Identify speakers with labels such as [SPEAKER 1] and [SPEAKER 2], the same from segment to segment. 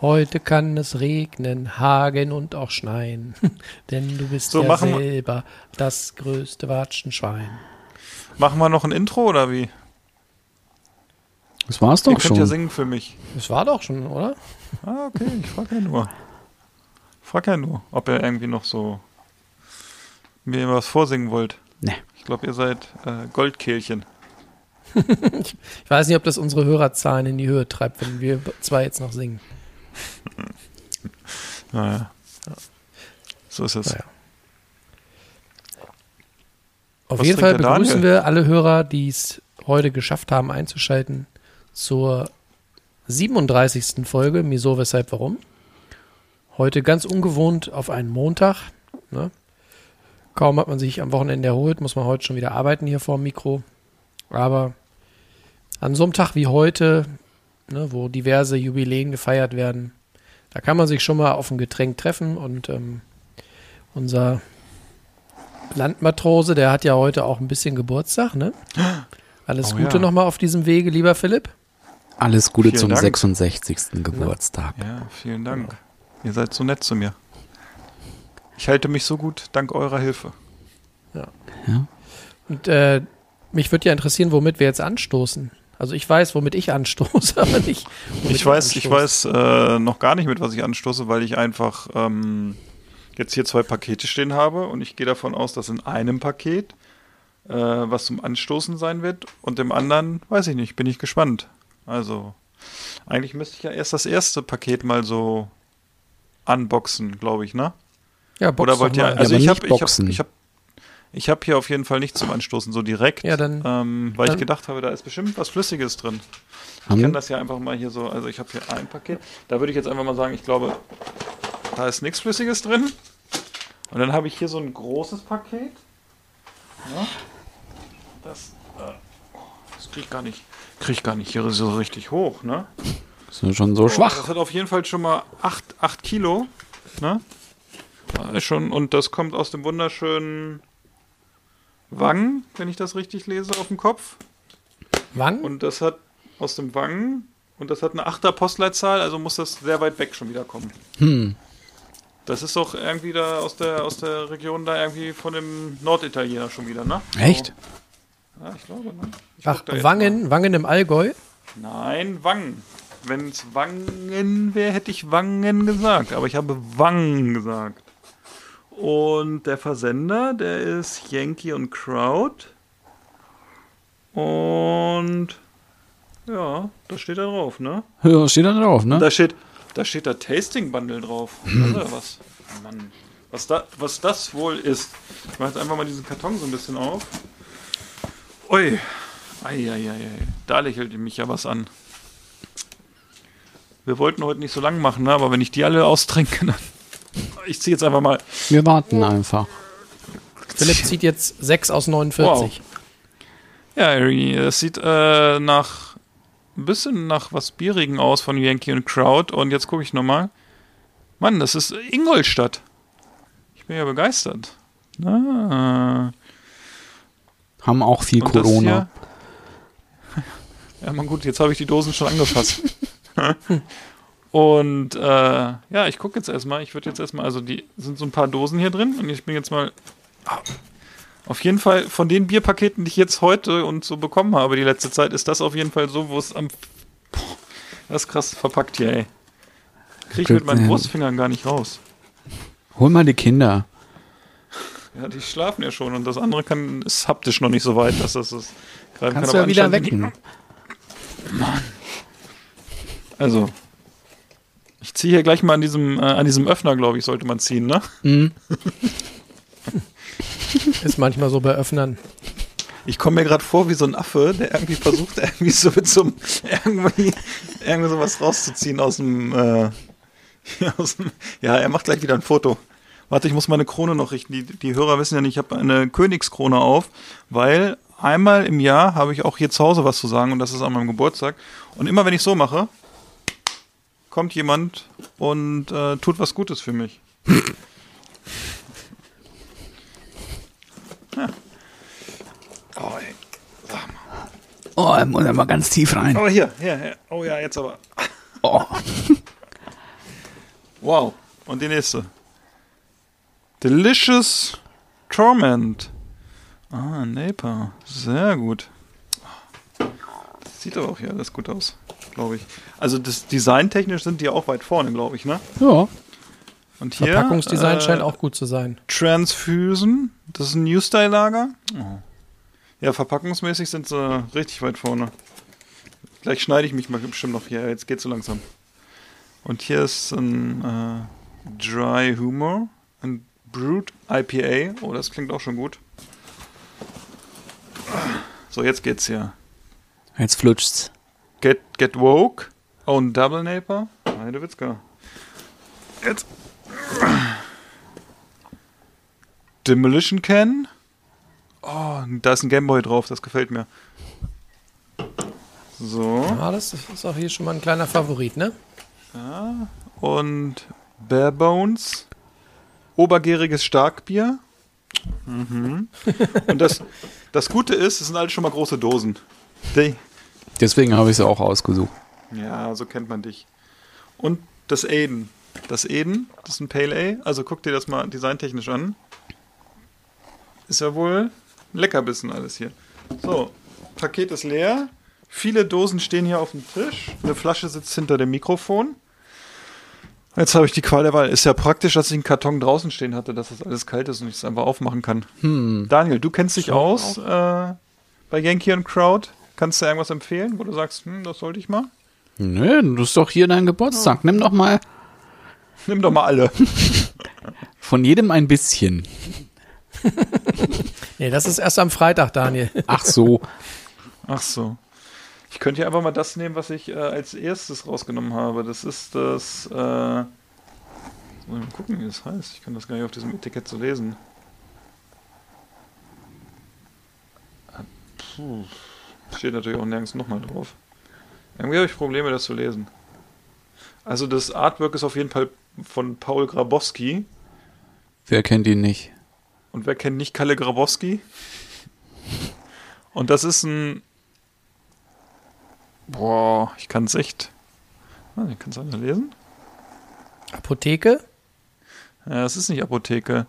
[SPEAKER 1] Heute kann es regnen, hagen und auch schneien, denn du bist
[SPEAKER 2] So,
[SPEAKER 1] ja selber das größte Watschenschwein.
[SPEAKER 2] Machen wir noch ein Intro oder wie?
[SPEAKER 3] Das war's
[SPEAKER 2] Ihr
[SPEAKER 3] doch
[SPEAKER 2] könnt ja
[SPEAKER 3] schon.
[SPEAKER 2] singen für mich.
[SPEAKER 1] Das war doch schon, oder?
[SPEAKER 2] Ah, okay, ich frag ja nur. Frag ja nur, ob ihr irgendwie noch so mir was vorsingen wollt.
[SPEAKER 3] Nee.
[SPEAKER 2] Ich glaube, ihr seid äh, Goldkehlchen.
[SPEAKER 1] Ich weiß nicht, ob das unsere Hörerzahlen in die Höhe treibt, wenn wir zwei jetzt noch singen.
[SPEAKER 2] Naja. So ist es.
[SPEAKER 1] Naja. Auf
[SPEAKER 2] Was
[SPEAKER 1] jeden Fall begrüßen wir alle Hörer, die es heute geschafft haben, einzuschalten zur 37. Folge Miso, weshalb, warum. Heute ganz ungewohnt auf einen Montag. Ne? Kaum hat man sich am Wochenende erholt, muss man heute schon wieder arbeiten hier vor dem Mikro. Aber an so einem Tag wie heute, ne, wo diverse Jubiläen gefeiert werden, da kann man sich schon mal auf ein Getränk treffen und ähm, unser Landmatrose, der hat ja heute auch ein bisschen Geburtstag, ne? Alles
[SPEAKER 2] Oh
[SPEAKER 1] Gute
[SPEAKER 2] ja.
[SPEAKER 1] nochmal auf diesem Wege, lieber Philipp.
[SPEAKER 3] Alles Gute
[SPEAKER 2] Vielen
[SPEAKER 3] zum
[SPEAKER 2] Dank.
[SPEAKER 3] 66. Geburtstag.
[SPEAKER 2] Ja, vielen Dank. Ihr seid so nett zu mir. Ich halte mich so gut dank eurer Hilfe.
[SPEAKER 1] Und äh, mich würde ja interessieren, womit wir jetzt anstoßen. Also ich weiß, womit ich anstoße, aber nicht. womit
[SPEAKER 2] Ich weiß, ich
[SPEAKER 1] anstoßt.
[SPEAKER 2] weiß äh, noch gar nicht, mit was ich anstoße, weil ich einfach ähm, jetzt hier zwei Pakete stehen habe und ich gehe davon aus, dass in einem Paket äh, was zum Anstoßen sein wird und im anderen, weiß ich nicht, bin ich gespannt. Also, eigentlich müsste ich ja erst das erste Paket mal so unboxen, glaube ich, ne?
[SPEAKER 1] Ja, box
[SPEAKER 2] Oder wollt ihr, also
[SPEAKER 3] aber
[SPEAKER 2] ich habe ich habe
[SPEAKER 3] boxen.
[SPEAKER 2] ich habe ich habe hier auf jeden Fall nichts zum Anstoßen so direkt,
[SPEAKER 1] Ja, dann-
[SPEAKER 2] ähm, weil
[SPEAKER 1] dann-
[SPEAKER 2] ich gedacht habe, da ist bestimmt was Flüssiges drin. Ich
[SPEAKER 3] Haben-
[SPEAKER 2] kann das ja einfach mal hier so, also ich habe hier ein Paket. Da würde ich jetzt einfach mal sagen, ich glaube, da ist nichts Flüssiges drin. Und dann habe ich hier so ein großes Paket. Ja. Das, äh, oh, das kriege ich gar nicht, krieg ich gar nicht hier so richtig hoch, ne?
[SPEAKER 3] Ist ja schon so
[SPEAKER 2] Das
[SPEAKER 3] schwach.
[SPEAKER 2] hat auf jeden Fall schon mal 8, 8 Kilo. Ne? Ist schon, und das kommt aus dem wunderschönen Wangen, wenn ich das richtig lese, auf dem Kopf.
[SPEAKER 1] Wann?
[SPEAKER 2] Und das hat aus dem Wangen und das hat eine 8er Postleitzahl, also muss das sehr weit weg schon wieder kommen.
[SPEAKER 3] Hm.
[SPEAKER 2] Das ist doch irgendwie da aus der, aus der Region da irgendwie von dem Norditaliener schon wieder, ne?
[SPEAKER 3] Echt?
[SPEAKER 2] Ja, ich glaube, ne? Ich
[SPEAKER 1] Ach, Wangen, Wangen im Allgäu?
[SPEAKER 2] Nein, Wangen. Wenn es Wangen wäre, hätte ich Wangen gesagt. Aber ich habe Wangen gesagt. Und der Versender, der ist Yankee und Crowd. Und ja, da steht er drauf, ne?
[SPEAKER 3] Ja, steht da drauf, ne?
[SPEAKER 2] Da steht, da steht da Tasting Bundle drauf. Das ist ja was. Mann. Was, da, was das wohl ist. Ich mache jetzt einfach mal diesen Karton so ein bisschen auf. Ui. Eieiei. Da lächelt mich ja was an. Wir wollten heute nicht so lang machen, ne? aber wenn ich die alle austrinke, dann. Ich ziehe jetzt einfach mal.
[SPEAKER 3] Wir warten einfach.
[SPEAKER 1] Philipp zieht jetzt 6 aus 49.
[SPEAKER 2] Ja, Harry, das sieht äh, nach ein bisschen nach was Bierigen aus von Yankee und Crowd. Und jetzt gucke ich nochmal. Mann, das ist Ingolstadt. Ich bin ja begeistert. Ah.
[SPEAKER 3] Haben auch viel
[SPEAKER 2] Und
[SPEAKER 3] Corona.
[SPEAKER 2] hier- Ja, man gut, jetzt habe ich die Dosen schon angefasst. und äh, ja, ich gucke jetzt erstmal. Ich würde jetzt erstmal, also die sind so ein paar Dosen hier drin und ich bin jetzt mal. Ah, Auf jeden Fall von den Bierpaketen, die ich jetzt heute und so bekommen habe, die letzte Zeit, ist das auf jeden Fall so, wo es am. Boah, das ist krass verpackt hier, ey. Krieg ich mit meinen. Brustfingern gar nicht raus.
[SPEAKER 3] Hol mal die Kinder.
[SPEAKER 2] Ja, die schlafen ja schon und das andere kann, ist haptisch noch nicht so weit, dass das ist. greifen
[SPEAKER 3] Kannst
[SPEAKER 2] kann,
[SPEAKER 3] du ja wieder wecken.
[SPEAKER 2] Also, ich ziehe hier gleich mal an diesem, äh, an diesem Öffner, glaube ich, sollte man ziehen, ne?
[SPEAKER 3] Mhm.
[SPEAKER 1] Ist manchmal so bei Öffnern.
[SPEAKER 2] Ich komme mir gerade vor wie so ein Affe, der irgendwie versucht, irgendwie so mit so einem, irgendwie, irgendwie sowas rauszuziehen aus dem, äh, Ja, aus dem- ja, er macht gleich wieder ein Foto. Warte, ich muss meine Krone noch richten. Die, die Hörer wissen ja nicht, ich habe eine Königskrone auf, weil einmal im Jahr habe ich auch hier zu Hause was zu sagen und das ist an meinem Geburtstag. Und immer wenn ich so mache, kommt jemand und äh, tut was Gutes für mich. ja. Oh, ey. Sag mal.
[SPEAKER 3] Oh, er muss ja mal ganz tief rein.
[SPEAKER 2] Oh, hier, hier, hier. Oh ja, jetzt aber.
[SPEAKER 3] Oh.
[SPEAKER 2] Wow. Und die nächste. Delicious Torment. Ah, Naper. Sehr gut. Das sieht aber auch hier alles gut aus, glaube ich. Also das designtechnisch sind die auch weit vorne, glaube ich, ne?
[SPEAKER 3] Ja.
[SPEAKER 2] Und hier
[SPEAKER 1] Verpackungsdesign
[SPEAKER 2] äh,
[SPEAKER 1] scheint auch gut zu sein.
[SPEAKER 2] Transfusion. Das ist ein New Style Lager. Oh. Ja, verpackungsmäßig sind sie richtig weit vorne. Gleich schneide ich mich mal bestimmt noch hier. Jetzt geht's so langsam. Und hier ist ein äh, Dry Humor, ein Brute IPA. Oh, das klingt auch schon gut. So, jetzt geht's hier.
[SPEAKER 3] Jetzt flutscht's.
[SPEAKER 2] Get, get Woke. Oh, ein Double Naper. Meine Witzka. Jetzt. Demolition Can. Oh, da ist ein Gameboy drauf, das gefällt mir. So.
[SPEAKER 1] Ja, das ist auch hier schon mal ein kleiner Favorit, ne?
[SPEAKER 2] Und Bare Bones. Obergäriges Starkbier. Mhm. Und das, das Gute ist, es sind alle schon mal große Dosen. Die,
[SPEAKER 3] Deswegen habe ich es auch ausgesucht.
[SPEAKER 2] Ja, so kennt man dich. Und das Aiden. Das Aiden, das ist ein Pale Ale. Also guck dir das mal designtechnisch an. Ist ja wohl Leckerbissen alles hier. So, Paket ist leer. Viele Dosen stehen hier auf dem Tisch. Eine Flasche sitzt hinter dem Mikrofon. Jetzt habe ich die Qual der Wahl. Ist ja praktisch, dass ich einen Karton draußen stehen hatte, dass das alles kalt ist und ich es einfach aufmachen kann. Daniel, du kennst dich aus äh, bei Yankee und Crowd. Kannst du irgendwas empfehlen, wo du sagst, hm, das sollte ich mal?
[SPEAKER 3] Nö, das ist doch hier dein Geburtstag. Nimm doch mal
[SPEAKER 2] Nimm doch mal alle.
[SPEAKER 3] von jedem ein bisschen.
[SPEAKER 1] Nee, das ist erst am Freitag, Daniel.
[SPEAKER 3] Ach so.
[SPEAKER 2] Ach so. Ich könnte ja einfach mal das nehmen, was ich äh, als erstes rausgenommen habe. Das ist das. Äh, jetzt muss ich mal gucken, wie das heißt. Ich kann das gar nicht auf diesem Etikett so lesen. Ah, Puh. Steht natürlich auch nirgends nochmal drauf. Irgendwie habe ich Probleme, das zu lesen. Also das Artwork ist auf jeden Fall von Paul Grabowski.
[SPEAKER 3] Wer kennt ihn nicht?
[SPEAKER 2] Und wer kennt nicht Kalle Grabowski? Und das ist ein. Boah, ich kann es echt. Ah, ich kann es einer lesen.
[SPEAKER 1] Apotheke?
[SPEAKER 2] Ja, es ist nicht Apotheke.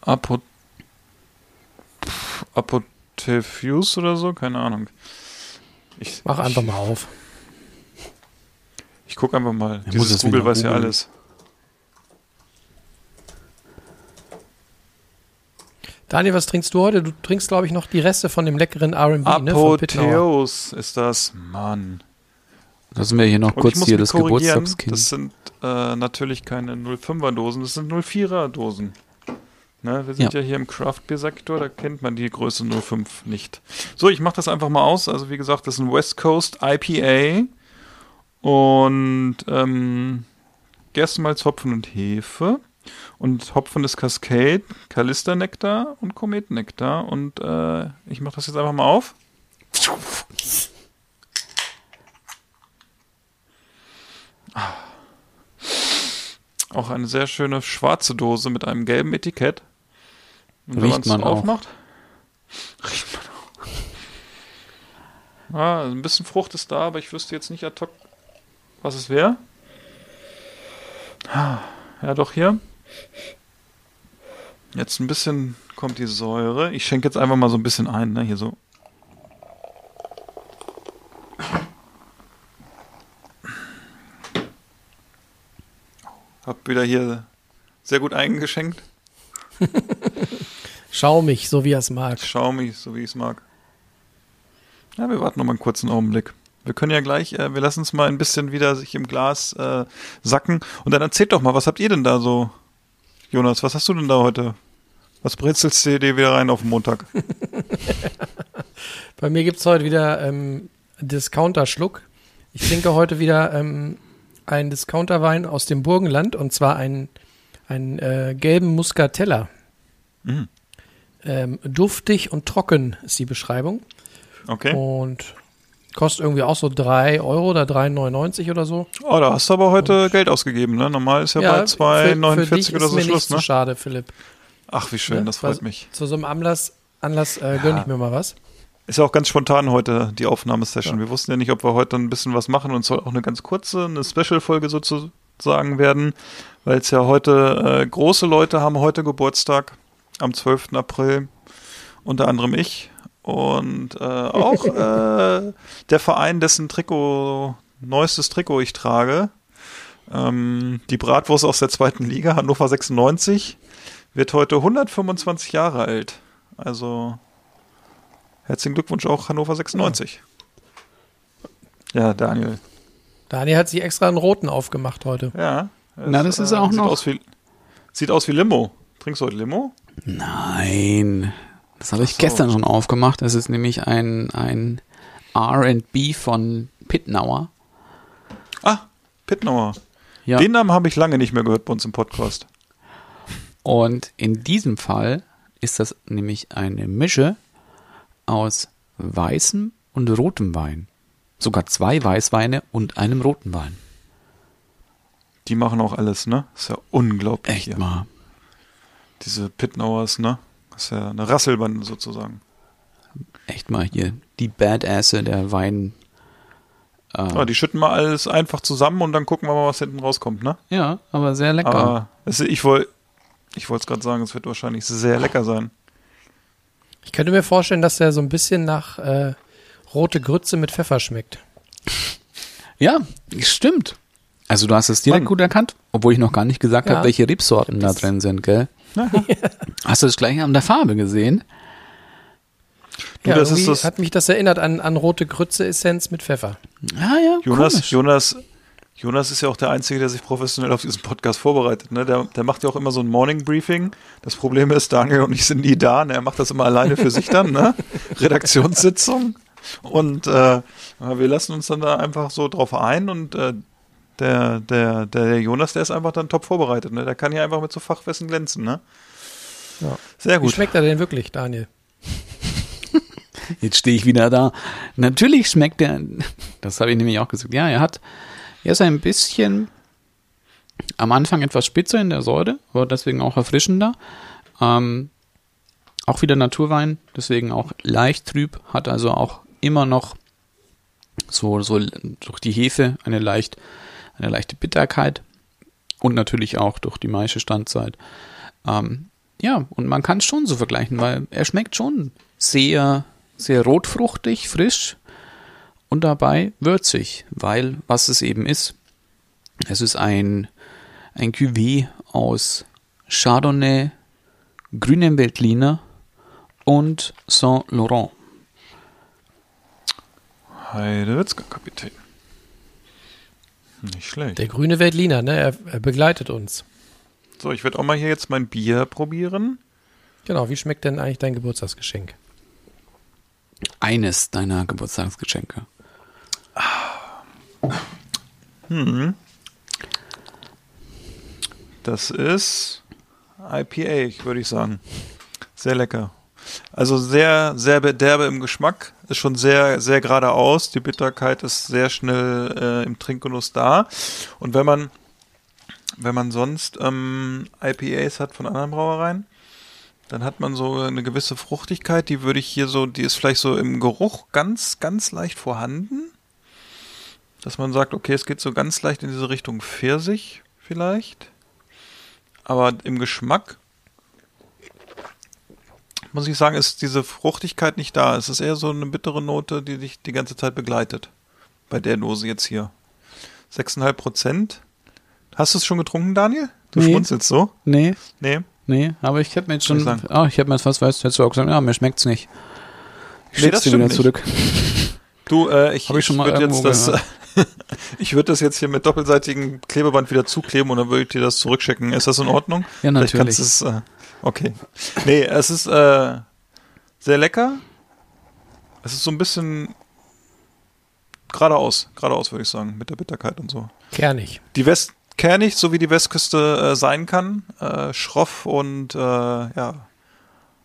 [SPEAKER 2] Apo. Pff, Apothephus oder so? Keine Ahnung. Ich,
[SPEAKER 1] Mach einfach mal auf.
[SPEAKER 2] Ich guck einfach mal.
[SPEAKER 3] Muss
[SPEAKER 2] Dieses
[SPEAKER 3] es
[SPEAKER 2] Google weiß ja alles.
[SPEAKER 1] Daniel, was trinkst du heute? Du trinkst, glaube ich, noch die Reste von dem leckeren R&B, ne?
[SPEAKER 2] Apotheos ist das. Mann.
[SPEAKER 3] Lassen wir hier noch
[SPEAKER 2] Und ich
[SPEAKER 3] kurz hier das
[SPEAKER 2] korrigieren,
[SPEAKER 3] Geburtstagskind.
[SPEAKER 2] Das sind äh, natürlich keine 05er Dosen, das sind 04er Dosen. Ne, wir sind ja.
[SPEAKER 3] Ja.
[SPEAKER 2] hier im Craft-Bier-Sektor, da kennt man die Größe 05 nicht. So, ich mache das einfach mal aus. Also wie gesagt, das ist ein West Coast IPA und ähm, Gerstenmalz, Hopfen und Hefe. Und Hopfen ist Cascade, Kalister-Nektar und Kometennektar. Und äh, ich mache das jetzt einfach mal auf. Auch eine sehr schöne schwarze Dose mit einem gelben Etikett. Und wenn
[SPEAKER 3] Riecht
[SPEAKER 2] man es
[SPEAKER 3] man auch.
[SPEAKER 2] aufmacht, riecht man auch. Ah, ein bisschen Frucht ist da, aber ich wüsste jetzt nicht ad hoc, was es wäre. Ah, Ja, doch hier. Jetzt ein bisschen kommt die Säure. Ich schenke jetzt einfach mal so ein bisschen ein, ne? Hier so. Hab wieder hier sehr gut eingeschenkt.
[SPEAKER 1] Schaumig, so wie er es mag.
[SPEAKER 2] Schaumig, so wie ich es mag. Ja, wir warten noch mal einen kurzen Augenblick. Wir können ja gleich, äh, wir lassen es mal ein bisschen wieder sich im Glas äh, sacken. Und dann erzählt doch mal, was habt ihr denn da so? Jonas, was hast du denn da heute? Was brezelst du dir wieder rein auf den Montag?
[SPEAKER 1] Bei mir gibt es heute wieder ähm, Discounter-Schluck. Ich trinke heute wieder ähm, ein Discounterwein aus dem Burgenland und zwar einen, einen äh, gelben Muscatella.
[SPEAKER 2] Mhm.
[SPEAKER 1] Ähm, duftig und trocken ist die Beschreibung.
[SPEAKER 2] Okay.
[SPEAKER 1] Und kostet irgendwie auch so 3 Euro oder 3,99 oder so.
[SPEAKER 2] Oh, da hast du aber heute Geld ausgegeben, ne? Normal ist ja, bei
[SPEAKER 1] für- für
[SPEAKER 2] 2,49
[SPEAKER 1] dich
[SPEAKER 2] oder so
[SPEAKER 1] mir
[SPEAKER 2] Schluss,
[SPEAKER 1] nicht so
[SPEAKER 2] ne?
[SPEAKER 1] schade, Philipp.
[SPEAKER 2] Ach, wie schön,
[SPEAKER 1] Ne?
[SPEAKER 2] das freut
[SPEAKER 1] Weil
[SPEAKER 2] mich.
[SPEAKER 1] Zu so einem Anlass, Anlass äh, gönn ich mir mal was.
[SPEAKER 2] Ist ja auch ganz spontan heute die Aufnahmesession. Wir wussten ja nicht, ob wir heute ein bisschen was machen und es soll auch eine ganz kurze, eine Special-Folge sozusagen werden, weil es ja heute äh, große Leute haben heute Geburtstag am 12. April, unter anderem ich und äh, auch äh, der Verein, dessen Trikot, neuestes Trikot ich trage. Ähm, die Bratwurst aus der zweiten Liga, Hannover 96, wird heute 125 Jahre alt. Also Herzlichen Glückwunsch auch Hannover 96. Ja, Daniel.
[SPEAKER 1] Daniel hat sich extra einen roten aufgemacht heute.
[SPEAKER 2] Ja.
[SPEAKER 3] Na, das ist auch
[SPEAKER 2] sieht
[SPEAKER 3] noch-
[SPEAKER 2] Aus wie, sieht aus wie Limo. Trinkst du heute Limo?
[SPEAKER 3] Nein. Das habe ich
[SPEAKER 2] so.
[SPEAKER 3] gestern schon aufgemacht. Das ist nämlich ein, ein RB von Pitnauer.
[SPEAKER 2] Ah, Pittnauer.
[SPEAKER 3] Ja.
[SPEAKER 2] Den Namen habe ich lange nicht mehr gehört bei uns im Podcast.
[SPEAKER 3] Und in diesem Fall ist das nämlich eine Mische aus weißem und rotem Wein. Sogar zwei Weißweine und einem roten Wein.
[SPEAKER 2] Die machen auch alles, ne? Ist ja unglaublich.
[SPEAKER 3] Echt
[SPEAKER 2] hier.
[SPEAKER 3] mal.
[SPEAKER 2] Diese Pittnauers, ne? Das ist ja eine Rasselbande sozusagen.
[SPEAKER 3] Echt mal hier. Die Badasse der Wein. Äh,
[SPEAKER 2] Ah, die schütten mal alles einfach zusammen und dann gucken wir mal, was hinten rauskommt, ne?
[SPEAKER 3] ja, aber sehr lecker.
[SPEAKER 2] Aber es, ich wollte ich wollte es gerade sagen, es wird wahrscheinlich sehr lecker sein.
[SPEAKER 1] Ich könnte mir vorstellen, dass der so ein bisschen nach äh, rote Grütze mit Pfeffer schmeckt.
[SPEAKER 3] Ja, stimmt. Also du hast es direkt
[SPEAKER 2] Mann.
[SPEAKER 3] gut erkannt, obwohl ich noch gar nicht gesagt
[SPEAKER 1] Ja.
[SPEAKER 3] habe, welche Rebsorten da drin sind, gell? Hast du das gleich an der Farbe gesehen?
[SPEAKER 2] Du,
[SPEAKER 1] ja,
[SPEAKER 2] das ist das-
[SPEAKER 1] hat mich das erinnert an, an rote Grütze-Essenz mit Pfeffer.
[SPEAKER 3] Ah ja,
[SPEAKER 2] Jonas,
[SPEAKER 3] komisch.
[SPEAKER 2] Jonas, Jonas ist ja auch der Einzige, der sich professionell auf diesen Podcast vorbereitet. Ne? Der, der macht ja auch immer so ein Morning Briefing. Das Problem ist, Daniel und ich sind nie da. Ne? Er macht das immer alleine für sich dann. Ne? Redaktionssitzung. Und äh, wir lassen uns dann da einfach so drauf ein und äh, der, der, der Jonas, der ist einfach dann top vorbereitet. Ne? Der kann hier einfach mit so Fachwissen glänzen. Ne?
[SPEAKER 1] Ja.
[SPEAKER 2] Sehr
[SPEAKER 1] Wie
[SPEAKER 2] gut.
[SPEAKER 1] schmeckt er denn wirklich, Daniel?
[SPEAKER 3] Jetzt stehe ich wieder da. Natürlich schmeckt er, das habe ich nämlich auch gesagt, ja, er hat, er ist ein bisschen am Anfang etwas spitzer in der Säure, aber deswegen auch erfrischender. Ähm, auch wieder Naturwein, deswegen auch leicht trüb, hat also auch immer noch so, so durch die Hefe eine leicht, eine leichte Bitterkeit und natürlich auch durch die Maische Standzeit. Ähm, ja, und man kann es schon so vergleichen, weil er schmeckt schon sehr, sehr rotfruchtig, frisch und dabei würzig, weil was es eben ist, es ist ein, ein Cuvée aus Chardonnay, grünem Veltliner und Saint Laurent.
[SPEAKER 2] Heidewitzka, Kapitän. Nicht schlecht.
[SPEAKER 1] Der grüne Veltliner, ne? Er, er begleitet uns.
[SPEAKER 2] So, ich werde auch mal hier jetzt mein Bier probieren.
[SPEAKER 1] Genau, wie schmeckt denn eigentlich dein Geburtstagsgeschenk?
[SPEAKER 3] Eines deiner Geburtstagsgeschenke.
[SPEAKER 2] Das ist IPA, würde ich sagen. Sehr lecker. Also sehr, sehr derbe im Geschmack. Ist schon sehr, sehr geradeaus. Die Bitterkeit ist sehr schnell äh, im Trinkgenuss da. Und wenn man, wenn man sonst ähm, IPAs hat von anderen Brauereien, dann hat man so eine gewisse Fruchtigkeit, die würde ich hier so, die ist vielleicht so im Geruch ganz, ganz leicht vorhanden. Dass man sagt, okay, es geht so ganz leicht in diese Richtung Pfirsich vielleicht. Aber im Geschmack muss ich sagen, ist diese Fruchtigkeit nicht da. Es ist eher so eine bittere Note, die dich die ganze Zeit begleitet. Bei der Dose jetzt hier. 6,5 Prozent. Hast du es schon getrunken, Daniel? Du
[SPEAKER 3] Nee.
[SPEAKER 2] schmunzelst so?
[SPEAKER 3] Nee,
[SPEAKER 2] Nee.
[SPEAKER 3] nee, aber ich hätte mir jetzt schon,
[SPEAKER 2] ich
[SPEAKER 3] ah, ich hätte mir jetzt fast, weißt du, hättest du auch gesagt, ja, mir schmeckt's nicht. Ich
[SPEAKER 2] Nee, das
[SPEAKER 3] dir wieder
[SPEAKER 2] stimmt
[SPEAKER 3] zurück.
[SPEAKER 2] Du, äh, ich,
[SPEAKER 3] Hab ich schon mal
[SPEAKER 2] würd jetzt das,
[SPEAKER 3] gehört.
[SPEAKER 2] ich würde das jetzt hier mit doppelseitigem Klebeband wieder zukleben und dann würde ich dir das zurückschicken. Ist das in Ordnung?
[SPEAKER 3] Ja,
[SPEAKER 2] Vielleicht
[SPEAKER 3] natürlich.
[SPEAKER 2] kannst du es, äh, okay. Nee, es ist äh, sehr lecker. Es ist so ein bisschen geradeaus, geradeaus würde ich sagen, mit der Bitterkeit und so.
[SPEAKER 1] Kernig.
[SPEAKER 2] Die West kernig, so wie die Westküste äh, sein kann, äh, schroff und äh, ja,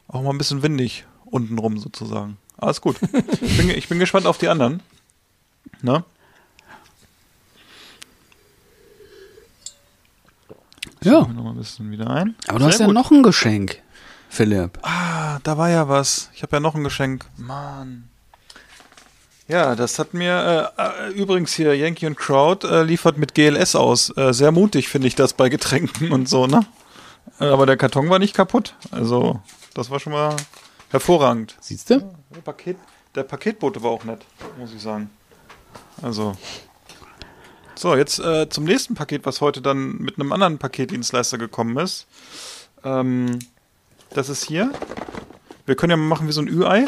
[SPEAKER 2] auch mal ein bisschen windig untenrum sozusagen. Alles gut. ich, bin, ich bin gespannt auf die anderen. Ne?
[SPEAKER 3] Ja,
[SPEAKER 2] Noch mal ein bisschen wieder ein.
[SPEAKER 3] aber du
[SPEAKER 2] Sehr
[SPEAKER 3] hast ja
[SPEAKER 2] gut.
[SPEAKER 3] noch ein Geschenk, Philipp.
[SPEAKER 2] Ah, da war ja was. Ich habe ja noch ein Geschenk. Mann. Ja, das hat mir äh, äh, übrigens hier Yankee und Crowd äh, liefert mit GLS aus. Äh, sehr mutig finde ich das bei Getränken und so, ne? Äh, aber der Karton war nicht kaputt. Also, das war schon mal hervorragend.
[SPEAKER 3] Siehst du?
[SPEAKER 2] Der, Paket, der Paketbote war auch nett, muss ich sagen. Also. So, jetzt äh, zum nächsten Paket, was heute dann mit einem anderen Paketdienstleister gekommen ist. Ähm, das ist hier. Wir können ja mal machen wie so ein Ü-Ei.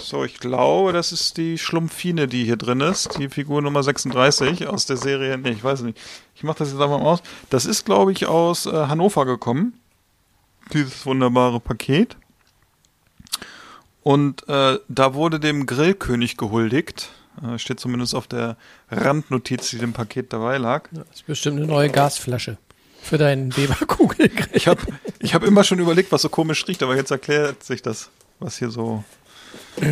[SPEAKER 2] So, ich glaube, das ist die Schlumpfine, die hier drin ist. Die Figur Nummer 36 aus der Serie. Nee, ich weiß nicht. Ich mache das jetzt einfach mal aus. Das ist, glaube ich, aus äh, Hannover gekommen. Dieses wunderbare Paket. Und äh, da wurde dem Grillkönig gehuldigt. Äh, steht zumindest auf der Randnotiz, die dem Paket dabei lag.
[SPEAKER 1] Das ist bestimmt eine neue Gasflasche für deinen Weber-Kugelgrill.
[SPEAKER 2] Ich habe ich hab immer schon überlegt, was so komisch riecht, aber jetzt erklärt sich das, was hier so.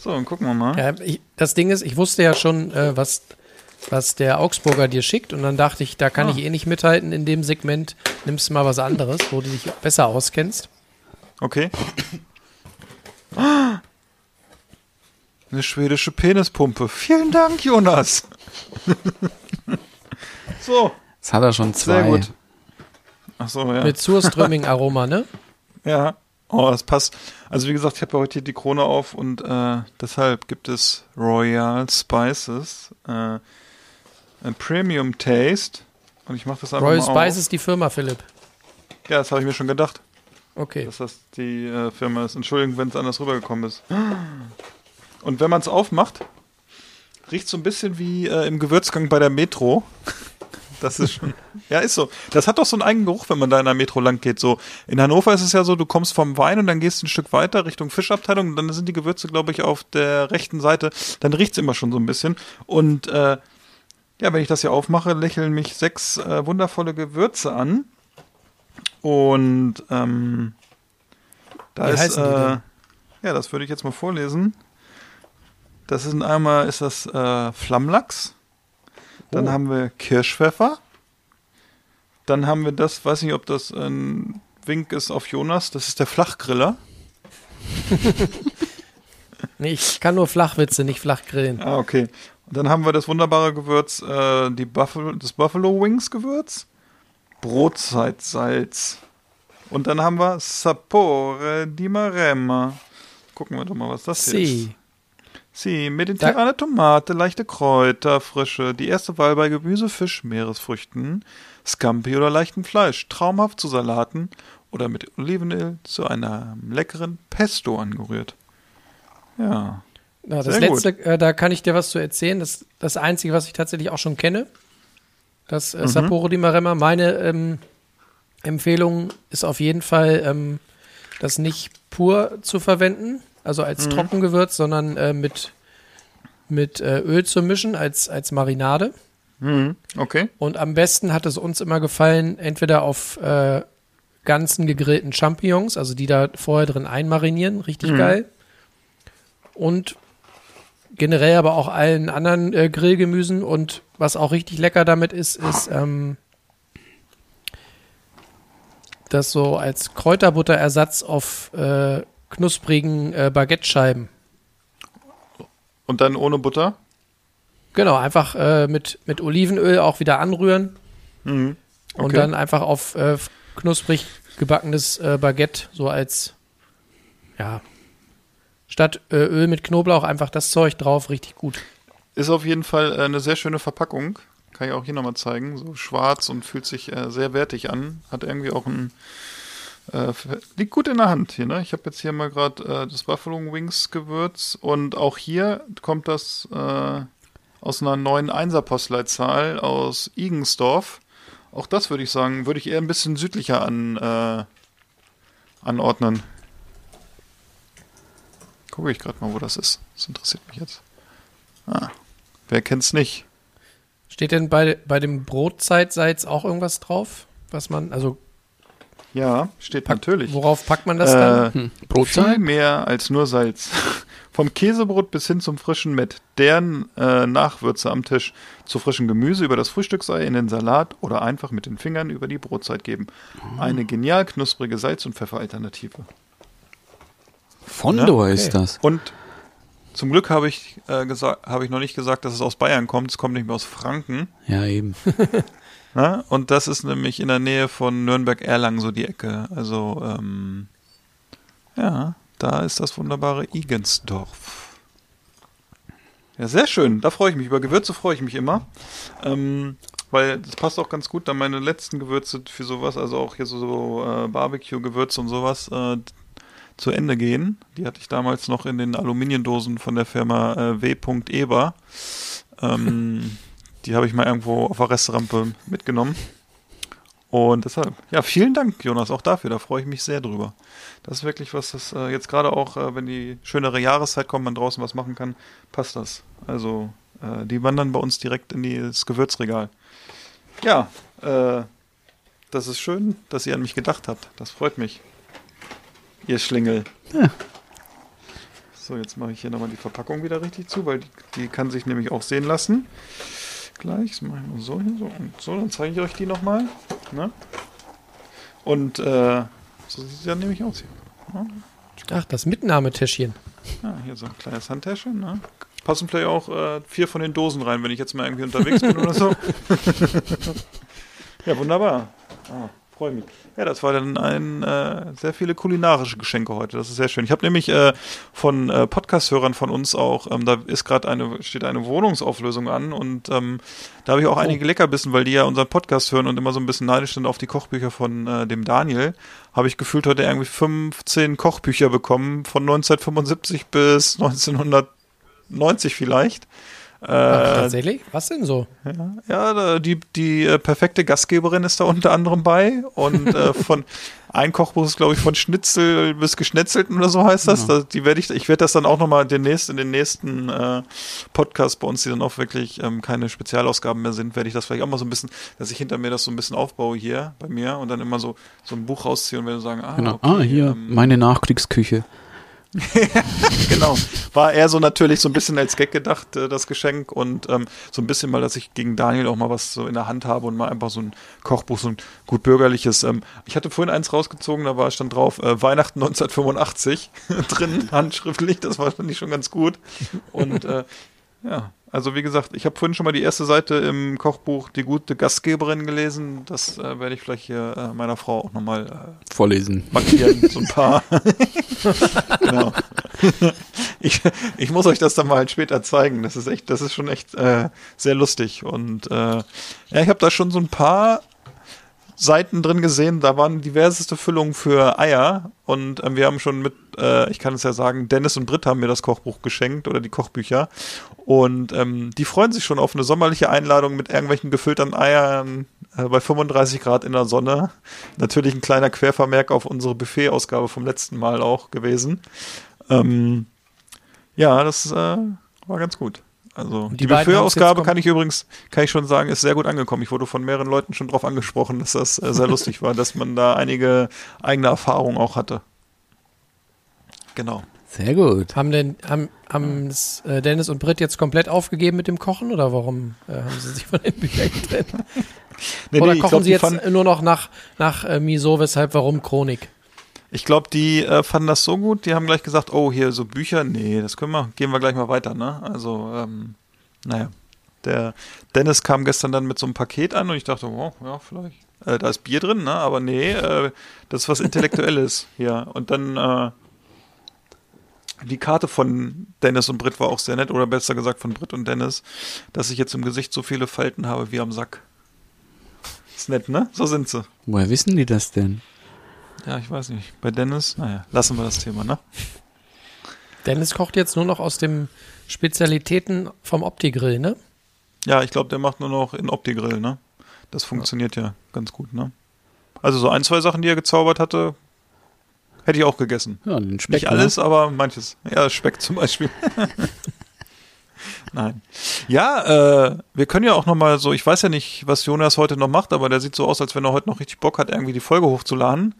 [SPEAKER 2] So, dann gucken wir mal.
[SPEAKER 1] Ja, ich, das Ding ist, ich wusste ja schon, äh, was, was der Augsburger dir schickt und dann dachte ich, da kann
[SPEAKER 2] Ah.
[SPEAKER 1] ich eh nicht mithalten in dem Segment. Nimmst du mal was anderes, wo du dich besser auskennst.
[SPEAKER 2] Okay. Ah! Eine schwedische Penispumpe. Vielen Dank, Jonas. so,
[SPEAKER 3] Das hat er schon zwei.
[SPEAKER 2] sehr gut. Ach so, ja.
[SPEAKER 1] Mit Surströmming-Aroma, ne?
[SPEAKER 2] Ja. Oh, das passt. Also wie gesagt, ich habe ja heute hier die Krone auf und äh, deshalb gibt es Royal Spices, äh, ein Premium Taste. Und ich mache das einfach
[SPEAKER 1] Royal
[SPEAKER 2] mal
[SPEAKER 1] Spice
[SPEAKER 2] auf.
[SPEAKER 1] ist die Firma, Philipp.
[SPEAKER 2] Ja, das habe ich mir schon gedacht,
[SPEAKER 1] Okay.
[SPEAKER 2] dass das die äh, Firma ist. Entschuldigung, wenn es anders rübergekommen ist. Und wenn man es aufmacht, riecht so ein bisschen wie äh, im Gewürzgang bei der Metro. Das ist schon. Ja, ist so. Das hat doch so einen eigenen Geruch, wenn man da in der Metro lang geht. So in Hannover ist es ja so, du kommst vom Wein und dann gehst du ein Stück weiter Richtung Fischabteilung und dann sind die Gewürze, glaube ich, auf der rechten Seite. Dann riecht's immer schon so ein bisschen. Und äh, ja, wenn ich das hier aufmache, lächeln mich sechs äh, wundervolle Gewürze an. Und ähm, da
[SPEAKER 1] Wie
[SPEAKER 2] ist äh, ja, das würde ich jetzt mal vorlesen. Das ist einmal ist das äh, Flammlachs. Dann
[SPEAKER 1] Oh.
[SPEAKER 2] haben wir Kirschpfeffer. Dann haben wir das, weiß nicht, ob das ein Wink ist auf Jonas, das ist der Flachgriller.
[SPEAKER 1] Nee, ich kann nur Flachwitze, nicht Flachgrillen.
[SPEAKER 2] Ah, okay. Und dann haben wir das wunderbare Gewürz, äh, die Buffalo, das Buffalo Wings Gewürz. Brotzeitsalz. Und dann haben wir Sapore di Maremma. Gucken wir doch mal, was das hier ist.
[SPEAKER 1] Sie.
[SPEAKER 2] Sie, mediterrane Tomate, leichte Kräuter, Frische, die erste Wahl bei Gemüse, Fisch, Meeresfrüchten, Scampi oder leichtem Fleisch, traumhaft zu Salaten oder mit Olivenöl zu einem leckeren Pesto angerührt. Ja.
[SPEAKER 1] Ja, das
[SPEAKER 2] Sehr
[SPEAKER 1] letzte, äh, da kann ich dir was zu erzählen. Das das Einzige, was ich tatsächlich auch schon kenne. Das
[SPEAKER 2] Mhm.
[SPEAKER 1] äh, Sapporo di Maremma. Meine ähm, Empfehlung ist auf jeden Fall, ähm, das nicht pur zu verwenden, also als
[SPEAKER 2] Mhm.
[SPEAKER 1] Trockengewürz, sondern äh, mit, mit äh, Öl zu mischen als, als Marinade.
[SPEAKER 2] Okay.
[SPEAKER 1] Und am besten hat es uns immer gefallen, entweder auf äh, ganzen gegrillten Champignons, also die da vorher drin einmarinieren, richtig geil. Und generell aber auch allen anderen äh, Grillgemüsen. Und was auch richtig lecker damit ist, ist ähm, das so als Kräuterbutterersatz auf äh, knusprigen äh, Baguette-Scheiben.
[SPEAKER 2] Und dann ohne Butter?
[SPEAKER 1] Genau, einfach äh, mit, mit Olivenöl auch wieder anrühren.
[SPEAKER 2] Mhm.
[SPEAKER 1] Und
[SPEAKER 2] Okay.
[SPEAKER 1] dann einfach auf äh, knusprig gebackenes äh, Baguette, so als, ja, statt äh, Öl mit Knoblauch einfach das Zeug drauf, richtig gut.
[SPEAKER 2] Ist auf jeden Fall äh, eine sehr schöne Verpackung. Kann ich auch hier nochmal zeigen. So schwarz und fühlt sich äh, sehr wertig an. Hat irgendwie auch ein. Äh, liegt gut in der Hand hier, ne? Ich habe jetzt hier mal gerade äh, das Buffalo Wings Gewürz und auch hier kommt das äh, aus einer neuen Einser-Postleitzahl aus Igensdorf. Auch das würde ich sagen, würde ich eher ein bisschen südlicher an, äh, anordnen. gucke ich gerade mal, wo das ist. Das interessiert mich jetzt. Ah, wer kennt's nicht?
[SPEAKER 1] Steht denn bei, bei dem Brotzeitsalz auch irgendwas drauf? Was man, also
[SPEAKER 2] Ja, steht
[SPEAKER 1] packt,
[SPEAKER 2] natürlich.
[SPEAKER 1] worauf packt man das dann?
[SPEAKER 2] Äh,
[SPEAKER 3] Hm.
[SPEAKER 2] Viel
[SPEAKER 3] Brotzeit?
[SPEAKER 2] mehr als nur Salz. Vom Käsebrot bis hin zum frischen Mett, deren äh, Nachwürze am Tisch, zu frischem Gemüse über das Frühstücksei in den Salat oder einfach mit den Fingern über die Brotzeit geben. Eine genial knusprige Salz- und Pfefferalternative.
[SPEAKER 3] Fondo
[SPEAKER 2] Ja,
[SPEAKER 3] ist das.
[SPEAKER 2] Und zum Glück habe ich, äh, gesagt, habe ich noch nicht gesagt, dass es aus Bayern kommt. Es kommt nicht mehr aus Franken.
[SPEAKER 3] Ja, eben.
[SPEAKER 2] Ja? Und das ist nämlich in der Nähe von Nürnberg-Erlangen so die Ecke. Also, ähm, ja, da ist das wunderbare Igensdorf. Ja, sehr schön. Da freue ich mich. Über Gewürze freue ich mich immer. Ähm, weil das passt auch ganz gut, da meine letzten Gewürze für sowas, also auch hier so, so äh, Barbecue-Gewürze und sowas, äh, zu Ende gehen. Die hatte ich damals noch in den Aluminiumdosen von der Firma äh, W. Ähm, die habe ich mal irgendwo auf der Restrampe mitgenommen. Und deshalb, ja, vielen Dank, Jonas, auch dafür. Da freue ich mich sehr drüber. Das ist wirklich was, das äh, jetzt gerade auch, äh, wenn die schönere Jahreszeit kommt, man draußen was machen kann, passt das. Also, äh, die wandern bei uns direkt in die- das Gewürzregal. Ja, äh, das ist schön, dass ihr an mich gedacht habt. Das freut mich. Ihr Schlingel. So, jetzt mache ich hier nochmal die Verpackung wieder richtig zu, weil die, die kann sich nämlich auch sehen lassen. Gleich, das mache ich mal so hier so und so, dann zeige ich euch die nochmal. Ne? Und äh, so sieht sie dann nämlich aus hier.
[SPEAKER 1] Ach, das Mitnahmetäschchen.
[SPEAKER 2] Ja, hier so ein kleines Handtäschchen. Ne? Passen vielleicht auch äh, vier von den Dosen rein, wenn ich jetzt mal irgendwie unterwegs bin oder so. ja, wunderbar. Ah, Freue mich. Ja, das war dann ein äh, sehr viele kulinarische Geschenke heute. Das ist sehr schön. Ich habe nämlich äh, von äh, Podcast-Hörern von uns auch, ähm, da ist gerade eine, steht eine Wohnungsauflösung an und ähm, da habe ich auch einige Leckerbissen, weil die ja unseren Podcast hören und immer so ein bisschen neidisch sind auf die Kochbücher von äh, dem Daniel. Habe ich gefühlt heute irgendwie 15 Kochbücher bekommen, von 1975 bis 1990 vielleicht.
[SPEAKER 1] Ach,
[SPEAKER 2] Äh,
[SPEAKER 1] tatsächlich? Was denn so?
[SPEAKER 2] ja, da- die, die äh, perfekte Gastgeberin ist da unter anderem bei. Und äh, von ein Kochbuch ist, glaube ich, von Schnitzel bis Geschnetzelten oder so heißt das. da, die werde ich, ich werde das dann auch nochmal demnächst in den nächsten äh, Podcasts bei uns, die dann auch wirklich ähm, keine Spezialausgaben mehr sind, werde ich das vielleicht auch mal so ein bisschen, dass ich hinter mir das so ein bisschen aufbaue hier bei mir und dann immer so, so ein Buch rausziehe und werde sagen, ah,
[SPEAKER 3] Genau.
[SPEAKER 2] okay,
[SPEAKER 3] ah, hier,
[SPEAKER 2] ähm,
[SPEAKER 3] meine Nachkriegsküche.
[SPEAKER 2] genau. War eher so natürlich so ein bisschen als Gag gedacht, äh, das Geschenk. Und ähm, so ein bisschen mal, dass ich gegen Daniel auch mal was so in der Hand habe und mal einfach so ein Kochbuch, so ein gut bürgerliches. Ähm, ich hatte vorhin eins rausgezogen, da war stand drauf, äh, Weihnachten 1985 drin, handschriftlich. Das war, fand ich schon ganz gut. Und äh, ja, also wie gesagt, ich habe vorhin schon mal die erste Seite im Kochbuch Die gute Gastgeberin gelesen. Das äh, werde ich vielleicht hier äh, meiner Frau auch nochmal äh,
[SPEAKER 3] Vorlesen.
[SPEAKER 2] markieren, so ein paar. genau. Ich, ich muss euch das dann mal später zeigen. Das ist echt, das ist schon echt äh, sehr lustig. Und äh, ja, ich habe da schon so ein paar Seiten drin gesehen. Da waren diverseste Füllungen für Eier. Und ähm, wir haben schon mit, äh, ich kann es ja sagen, Dennis und Britt haben mir das Kochbuch geschenkt oder die Kochbücher. Und ähm, die freuen sich schon auf eine sommerliche Einladung mit irgendwelchen gefüllten Eiern äh, bei 35 Grad in der Sonne. Natürlich ein kleiner Quervermerk auf unsere Buffet-Ausgabe vom letzten Mal auch gewesen. Ähm, ja, das äh, war ganz gut. Also
[SPEAKER 1] die
[SPEAKER 2] die, Buffet-Ausgabe kann ich übrigens, kann ich schon sagen, ist sehr gut angekommen. Ich wurde von mehreren Leuten schon drauf angesprochen, dass das äh, sehr lustig war, dass man da einige eigene Erfahrungen auch hatte. Genau.
[SPEAKER 3] Sehr gut.
[SPEAKER 1] Haben denn haben, haben's, äh, Dennis und Britt jetzt komplett aufgegeben mit dem Kochen oder warum äh, haben sie sich von den Büchern getrennt?
[SPEAKER 2] Nee,
[SPEAKER 1] oder
[SPEAKER 2] nee,
[SPEAKER 1] kochen
[SPEAKER 2] glaub,
[SPEAKER 1] sie jetzt nur noch nach, nach äh, Miso, weshalb, warum Chronik?
[SPEAKER 2] Ich glaube, die äh, fanden das so gut, die haben gleich gesagt, oh, hier so Bücher, nee, das können wir, gehen wir gleich mal weiter, ne? Also, ähm, naja. Der Dennis kam gestern dann mit so einem Paket an und ich dachte, oh, ja, vielleicht. Äh, da ist Bier drin, ne? Aber nee, äh, das ist was Intellektuelles hier. Und dann äh, die Karte von Dennis und Britt war auch sehr nett, oder besser gesagt von Britt und Dennis, dass ich jetzt im Gesicht so viele Falten habe wie am Sack. Ist nett, ne? So sind sie.
[SPEAKER 3] Woher wissen die das denn?
[SPEAKER 2] Ja, ich weiß nicht. Bei Dennis, naja, lassen wir das Thema, ne?
[SPEAKER 1] Dennis kocht jetzt nur noch aus dem Spezialitäten vom Opti-Grill, ne?
[SPEAKER 2] Ja, ich glaube, der macht nur noch in Opti-Grill, ne? Das funktioniert ja. ganz gut, ne? Also so ein, zwei Sachen, die er gezaubert hatte, Hätte ich auch gegessen.
[SPEAKER 3] Ja, den Speck.
[SPEAKER 2] Nicht
[SPEAKER 3] ne?
[SPEAKER 2] alles, aber manches. Ja, Speck zum Beispiel. Nein. Ja, äh, wir können ja auch noch mal so, ich weiß ja nicht, was Jonas heute noch macht, aber der sieht so aus, als wenn er heute noch richtig Bock hat, irgendwie die Folge hochzuladen.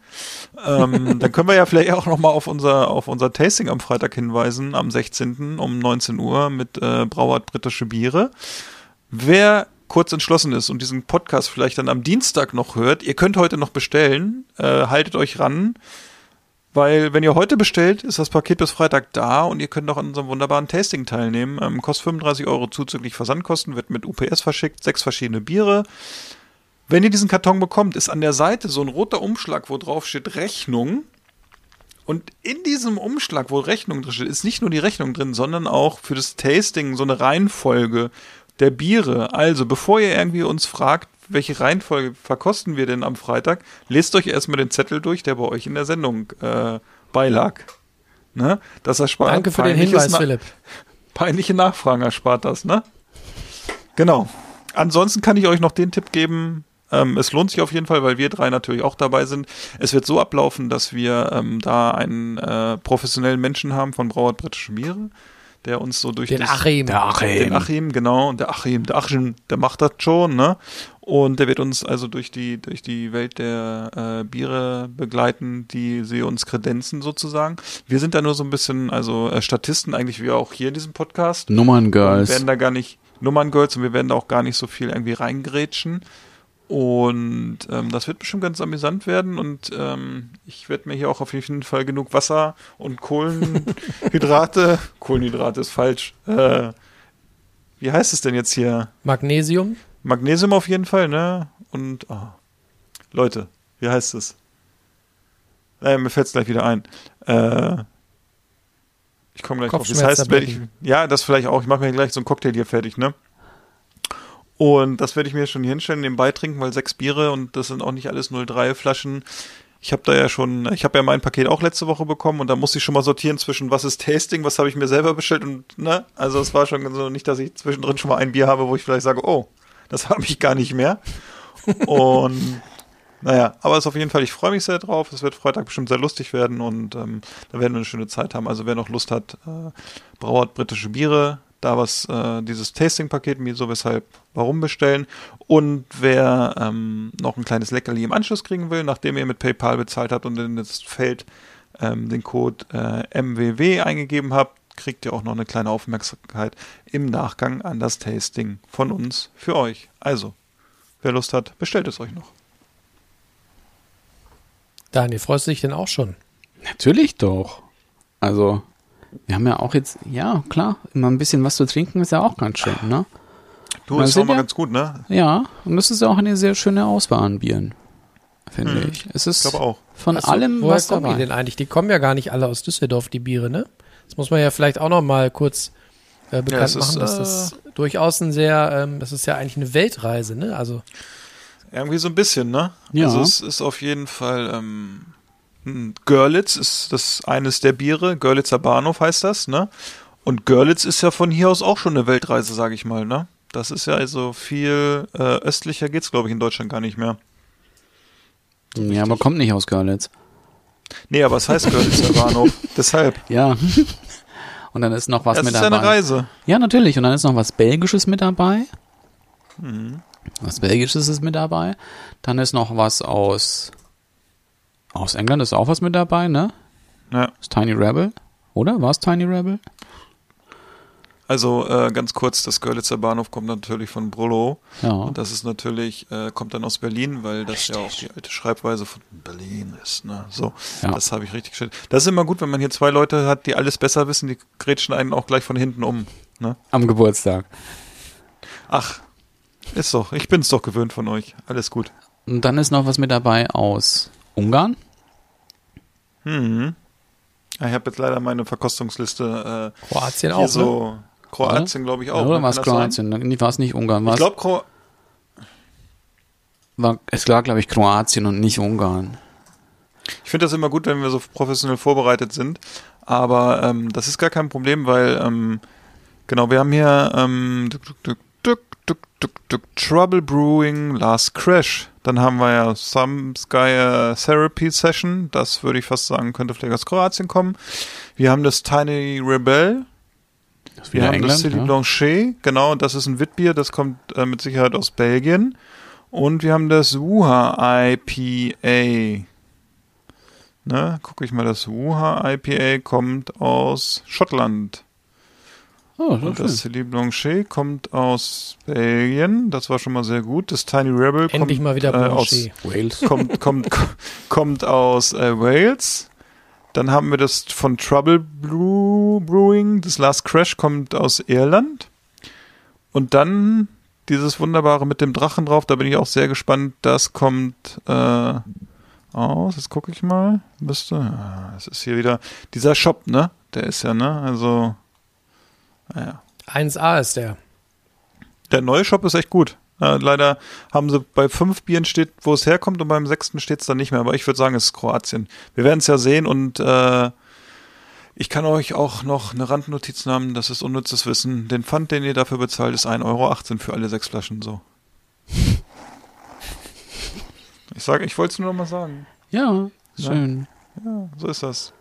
[SPEAKER 2] Ähm, dann können wir ja vielleicht auch noch mal auf unser, auf unser Tasting am Freitag hinweisen, am 16. um 19 Uhr mit äh, Brauart britische Biere. Wer kurz entschlossen ist und diesen Podcast vielleicht dann am Dienstag noch hört, ihr könnt heute noch bestellen, äh, haltet euch ran. Weil, wenn ihr heute bestellt, ist das Paket bis Freitag da und ihr könnt noch an unserem wunderbaren Tasting teilnehmen. Ähm, kostet 35 Euro zuzüglich Versandkosten, wird mit UPS verschickt, sechs verschiedene Biere. Wenn ihr diesen Karton bekommt, ist an der Seite so ein roter Umschlag, wo drauf steht Rechnung. Und in diesem Umschlag, wo Rechnung drin steht, ist nicht nur die Rechnung drin, sondern auch für das Tasting so eine Reihenfolge der Biere. Also, bevor ihr irgendwie uns fragt, welche Reihenfolge verkosten wir denn am Freitag, lest euch erstmal den Zettel durch, der bei euch in der Sendung äh, beilag. Ne? Das erspart
[SPEAKER 1] Danke für den Hinweis,
[SPEAKER 2] Na-
[SPEAKER 1] Philipp.
[SPEAKER 2] Peinliche Nachfragen erspart das, ne? Genau. Ansonsten kann ich euch noch den Tipp geben, ähm, es lohnt sich auf jeden Fall, weil wir drei natürlich auch dabei sind. Es wird so ablaufen, dass wir ähm, da einen äh, professionellen Menschen haben von Brauert Britische Biere, der uns so durch
[SPEAKER 1] Den
[SPEAKER 2] das-
[SPEAKER 1] Achim.
[SPEAKER 3] Der Achim.
[SPEAKER 2] den Achim, genau, und der Achim, der Achim, der macht das schon, ne? Und der wird uns also durch die, durch die Welt der äh, Biere begleiten, die sie uns kredenzen sozusagen. Wir sind da nur so ein bisschen, also äh, Statisten eigentlich wie auch hier in diesem Podcast.
[SPEAKER 3] Nummern
[SPEAKER 2] Wir
[SPEAKER 3] Girls.
[SPEAKER 2] werden da gar nicht Nummerngirls und wir werden da auch gar nicht so viel irgendwie reingrätschen. Und ähm, das wird bestimmt ganz amüsant werden und ähm, ich werde mir hier auch auf jeden Fall genug Wasser und Kohlenhydrate, Kohlenhydrate ist falsch, äh, wie heißt es denn jetzt hier?
[SPEAKER 1] Magnesium.
[SPEAKER 2] Magnesium auf jeden Fall, ne? Und, oh. Leute, wie heißt es? Äh, mir fällt es gleich wieder ein. Äh, ich komme gleich drauf. Das heißt, ich, ja, das vielleicht auch. Ich mache mir gleich so einen Cocktail hier fertig, ne? Und das werde ich mir schon hier hinstellen, nebenbei trinken, weil sechs Biere und das sind auch nicht alles 03 Flaschen. Ich habe da ja schon, ich habe ja mein Paket auch letzte Woche bekommen und da musste ich schon mal sortieren zwischen was ist Tasting, was habe ich mir selber bestellt und ne, also es war schon so nicht, dass ich zwischendrin schon mal ein Bier habe, wo ich vielleicht sage, oh, das habe ich gar nicht mehr. Und naja, aber es ist auf jeden Fall, ich freue mich sehr drauf. Es wird Freitag bestimmt sehr lustig werden und ähm, da werden wir eine schöne Zeit haben. Also wer noch Lust hat, äh, Brauert britische Biere, da was, äh, dieses Tasting-Paket, mir so weshalb, warum bestellen. Und wer ähm, noch ein kleines Leckerli im Anschluss kriegen will, nachdem ihr mit PayPal bezahlt habt und in das Feld ähm, den Code äh, MWW eingegeben habt, kriegt ihr auch noch eine kleine Aufmerksamkeit im Nachgang an das Tasting von uns für euch. Also, wer Lust hat, bestellt es euch noch.
[SPEAKER 1] Daniel, freust du dich denn auch schon?
[SPEAKER 3] Natürlich doch. Also, wir haben ja auch jetzt, ja, klar, immer ein bisschen was zu trinken ist ja auch ganz schön, ne?
[SPEAKER 2] Du, ist auch mal ganz gut, ne?
[SPEAKER 3] Ja, und das ist ja auch eine sehr schöne Auswahl an Bieren, finde
[SPEAKER 2] Hm,
[SPEAKER 3] ich. Es ist
[SPEAKER 2] Ich glaube auch.
[SPEAKER 3] von
[SPEAKER 1] Ach so,
[SPEAKER 3] allem
[SPEAKER 1] woher
[SPEAKER 3] was
[SPEAKER 1] kommen die
[SPEAKER 3] dabei.
[SPEAKER 1] denn eigentlich? Die kommen ja gar nicht alle aus Düsseldorf, die Biere, ne? Das muss man ja vielleicht auch noch mal kurz äh, bekannt
[SPEAKER 2] es ist,
[SPEAKER 1] machen, dass
[SPEAKER 2] äh,
[SPEAKER 1] das durchaus ein sehr, ähm, das ist ja eigentlich eine Weltreise, ne? Also
[SPEAKER 2] Irgendwie so ein bisschen, ne?
[SPEAKER 3] Ja.
[SPEAKER 2] Also es ist auf jeden Fall ähm, hm, Görlitz ist das eines der Biere, Görlitzer Bahnhof heißt das, ne? Und Görlitz ist ja von hier aus auch schon eine Weltreise, sage ich mal, ne? Das ist ja also viel äh, östlicher geht's, glaube ich, in Deutschland gar nicht mehr.
[SPEAKER 3] Ja, aber kommt nicht aus Görlitz.
[SPEAKER 2] Nee, aber es heißt Görlitzer Bahnhof. Deshalb.
[SPEAKER 3] Ja. Und dann ist noch was
[SPEAKER 2] Das
[SPEAKER 3] mit
[SPEAKER 2] ist ja
[SPEAKER 3] dabei.
[SPEAKER 2] eine Reise.
[SPEAKER 3] Ja, natürlich. Und dann ist noch was Belgisches mit dabei.
[SPEAKER 2] Mhm.
[SPEAKER 3] Was Belgisches ist mit dabei. Dann ist noch was aus aus England ist auch was mit dabei, ne?
[SPEAKER 2] Ja.
[SPEAKER 3] Ist Tiny Rebel, oder? War es Tiny Rebel?
[SPEAKER 2] Also äh, ganz kurz, das Görlitzer Bahnhof kommt natürlich von Brullo.
[SPEAKER 3] Ja.
[SPEAKER 2] Und das ist natürlich, äh, kommt dann aus Berlin, weil das ja auch die alte Schreibweise von Berlin ist. Ne? So,
[SPEAKER 3] Ja.
[SPEAKER 2] das habe ich richtig gestellt. Das ist immer gut, wenn man hier zwei Leute hat, die alles besser wissen, die grätschen einen auch gleich von hinten um. Ne?
[SPEAKER 3] Am Geburtstag.
[SPEAKER 2] Ach, ist doch, ich bin's doch gewöhnt von euch. Alles gut.
[SPEAKER 3] Und dann ist noch was mit dabei aus Ungarn.
[SPEAKER 2] Hm. Ja, Ich habe jetzt leider meine Verkostungsliste äh,
[SPEAKER 1] Kroatien auch, ne?
[SPEAKER 2] so. Kroatien, glaube ich, auch.
[SPEAKER 3] Oder
[SPEAKER 2] ne?
[SPEAKER 3] war es? Kroatien? Nee, war es nicht Ungarn.
[SPEAKER 2] Ich
[SPEAKER 3] War's,
[SPEAKER 2] glaube, Kro
[SPEAKER 3] war, es war, glaube ich, Kroatien und nicht Ungarn.
[SPEAKER 2] Ich finde das immer gut, wenn wir so professionell vorbereitet sind. Aber ähm, das ist gar kein Problem, weil ähm, genau, wir haben hier ähm, Trouble Brewing Last Crash. Dann haben wir ja Some Sky äh, Therapy Session. Das würde ich fast sagen, könnte vielleicht aus Kroatien kommen. Wir haben das Tiny Rebel.
[SPEAKER 3] Das
[SPEAKER 2] Wir haben
[SPEAKER 3] England.
[SPEAKER 2] das City
[SPEAKER 3] ja.
[SPEAKER 2] Blanchet. Genau, das ist ein Witbier. Das kommt äh, mit Sicherheit aus Belgien. Und wir haben das Wuha IPA. Ne, gucke ich mal, das Wuha IPA kommt aus Schottland.
[SPEAKER 3] Oh, das
[SPEAKER 2] Und das. City Blanchet kommt aus Belgien. Das war schon mal sehr gut. Das Tiny Rebel
[SPEAKER 1] Endlich
[SPEAKER 2] kommt
[SPEAKER 1] mal wieder
[SPEAKER 2] äh, aus,
[SPEAKER 1] Blanchet.
[SPEAKER 3] Wales.
[SPEAKER 2] kommt, kommt, kommt aus äh, Wales. Dann haben wir das von Trouble Brew, Brewing. Das Last Crash kommt aus Irland. Und dann dieses wunderbare mit dem Drachen drauf. Da bin ich auch sehr gespannt. Das kommt äh, aus. Jetzt gucke ich mal. Müsste. Ah, Es ist hier wieder dieser Shop, ne? Der ist ja, ne? Also. Naja.
[SPEAKER 1] 1A ist der.
[SPEAKER 2] Der neue Shop ist echt gut. Äh, leider haben sie bei fünf Bieren steht, wo es herkommt und beim sechsten steht es dann nicht mehr. Aber ich würde sagen, es ist Kroatien. Wir werden es ja sehen und äh, ich kann euch auch noch eine Randnotiz nehmen, das ist unnützes Wissen. Den Pfand, den ihr dafür bezahlt, ist 1,18 Euro für alle sechs Flaschen so. Ich sage, ich wollte es nur noch mal sagen.
[SPEAKER 3] Ja,
[SPEAKER 2] Ja.
[SPEAKER 3] schön.
[SPEAKER 2] Ja, so ist das.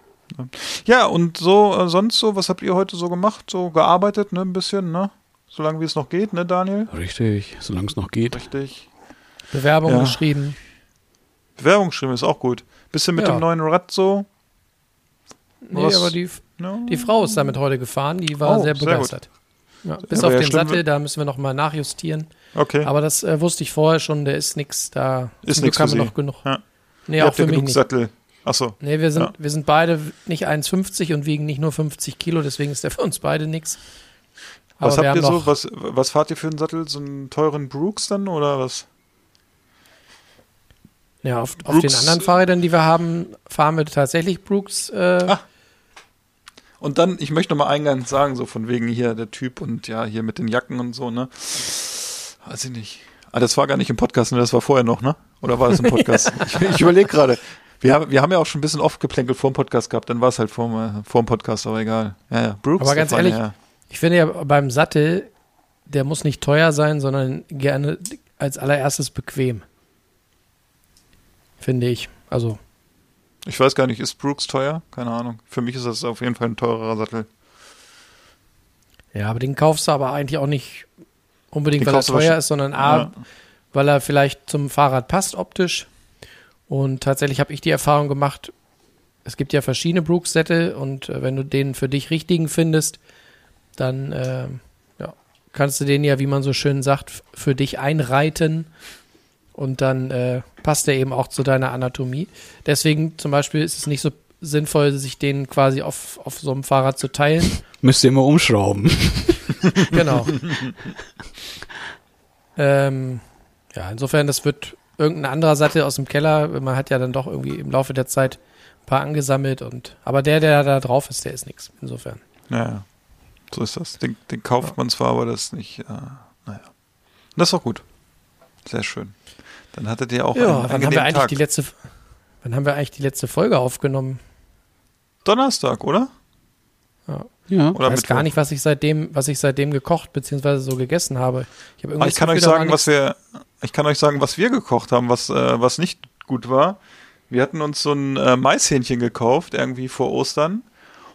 [SPEAKER 2] Ja, und so, äh, sonst so, was habt ihr heute so gemacht? So gearbeitet, ne, ein bisschen, ne? Solange wie es noch geht, ne, Daniel?
[SPEAKER 3] Richtig, solange es noch geht.
[SPEAKER 2] Richtig.
[SPEAKER 1] Bewerbung
[SPEAKER 2] Ja.
[SPEAKER 1] geschrieben.
[SPEAKER 2] Bewerbung geschrieben ist auch gut. Bisschen mit
[SPEAKER 1] Ja.
[SPEAKER 2] dem neuen Rad so.
[SPEAKER 1] Nee,
[SPEAKER 2] Was?
[SPEAKER 1] aber die,
[SPEAKER 2] Ne?
[SPEAKER 1] die Frau ist damit heute gefahren, die war
[SPEAKER 2] Oh,
[SPEAKER 1] sehr
[SPEAKER 2] sehr
[SPEAKER 1] begeistert. Ja, bis
[SPEAKER 2] Aber
[SPEAKER 1] auf
[SPEAKER 2] ja,
[SPEAKER 1] den Sattel, da müssen wir noch mal nachjustieren.
[SPEAKER 2] Okay.
[SPEAKER 1] Aber das äh, wusste ich vorher schon, der ist nix da.
[SPEAKER 2] Ist nix
[SPEAKER 1] noch genug.
[SPEAKER 2] Ja.
[SPEAKER 1] Nee,
[SPEAKER 2] Ihr
[SPEAKER 1] auch
[SPEAKER 2] habt ja
[SPEAKER 1] für mich
[SPEAKER 2] genug
[SPEAKER 1] nicht.
[SPEAKER 2] Sattel. Achso.
[SPEAKER 1] Nee, wir sind,
[SPEAKER 2] Ja.
[SPEAKER 1] wir sind beide nicht 1,50 und wiegen nicht nur 50 Kilo, deswegen ist der für uns beide. Aber
[SPEAKER 2] Was habt ihr so? Was, was fahrt ihr für einen Sattel? So einen teuren Brooks dann oder was?
[SPEAKER 1] ja, auf, auf den anderen Fahrrädern, die wir haben, fahren wir tatsächlich Brooks. Äh,
[SPEAKER 2] Ah. Und dann, ich möchte noch mal eingangs sagen, so von wegen hier der Typ und ja, hier mit den Jacken und so, ne? Weiß ich nicht. Ah, das war gar nicht im Podcast, ne? Das war vorher noch, ne? Oder war das im Podcast? ich ich überlege gerade. Wir haben, wir haben ja auch schon ein bisschen oft geplänkelt vor dem Podcast gehabt, dann war es halt vor, dem- vor dem Podcast, aber egal. Ja, ja. Brooks.
[SPEAKER 1] Aber ganz ehrlich,
[SPEAKER 2] ja.
[SPEAKER 1] Ich finde ja beim Sattel, der muss nicht teuer sein, sondern gerne als allererstes bequem. Finde ich. Also,
[SPEAKER 2] Ich weiß gar nicht, ist Brooks teuer? Keine Ahnung. Für mich ist das auf jeden Fall ein teurerer Sattel.
[SPEAKER 1] ja, aber den kaufst du aber eigentlich auch nicht unbedingt,
[SPEAKER 2] Den
[SPEAKER 1] weil er teuer ist, sondern A,
[SPEAKER 2] Ja.
[SPEAKER 1] weil er vielleicht zum Fahrrad passt optisch. Und tatsächlich habe ich die Erfahrung gemacht, es gibt ja verschiedene Brooks-Sättel und äh, wenn du den für dich richtigen findest, dann äh, ja, kannst du den ja, wie man so schön sagt, für dich einreiten und dann äh, passt der eben auch zu deiner Anatomie. Deswegen zum Beispiel ist es nicht so sinnvoll, sich den quasi auf, auf so einem Fahrrad zu teilen.
[SPEAKER 3] Müsst ihr immer umschrauben.
[SPEAKER 1] Genau. ähm, ja, insofern, das wird irgendein anderer Sattel aus dem Keller. Man hat ja dann doch irgendwie im Laufe der Zeit ein paar angesammelt und aber der, der da drauf ist, der ist nichts. Insofern.
[SPEAKER 2] Ja, so ist das. Den, den kauft man zwar, aber das ist nicht, äh, naja. Das ist auch gut. Sehr schön. Dann hattet ihr auch einen
[SPEAKER 1] Ja, wann haben wir eigentlich
[SPEAKER 2] Tag.
[SPEAKER 1] die letzte wann haben wir eigentlich die letzte Folge aufgenommen?
[SPEAKER 2] Donnerstag, oder?
[SPEAKER 3] Ja.
[SPEAKER 2] Oder
[SPEAKER 1] ich weiß gar nicht, was ich seitdem, was ich seitdem gekocht bzw. so gegessen habe. Ich, habe
[SPEAKER 2] Ah, ich kann euch sagen, was wir, ich kann euch sagen, was wir gekocht haben, was, äh, was nicht gut war. Wir hatten uns so ein äh, Maishähnchen gekauft, irgendwie vor Ostern,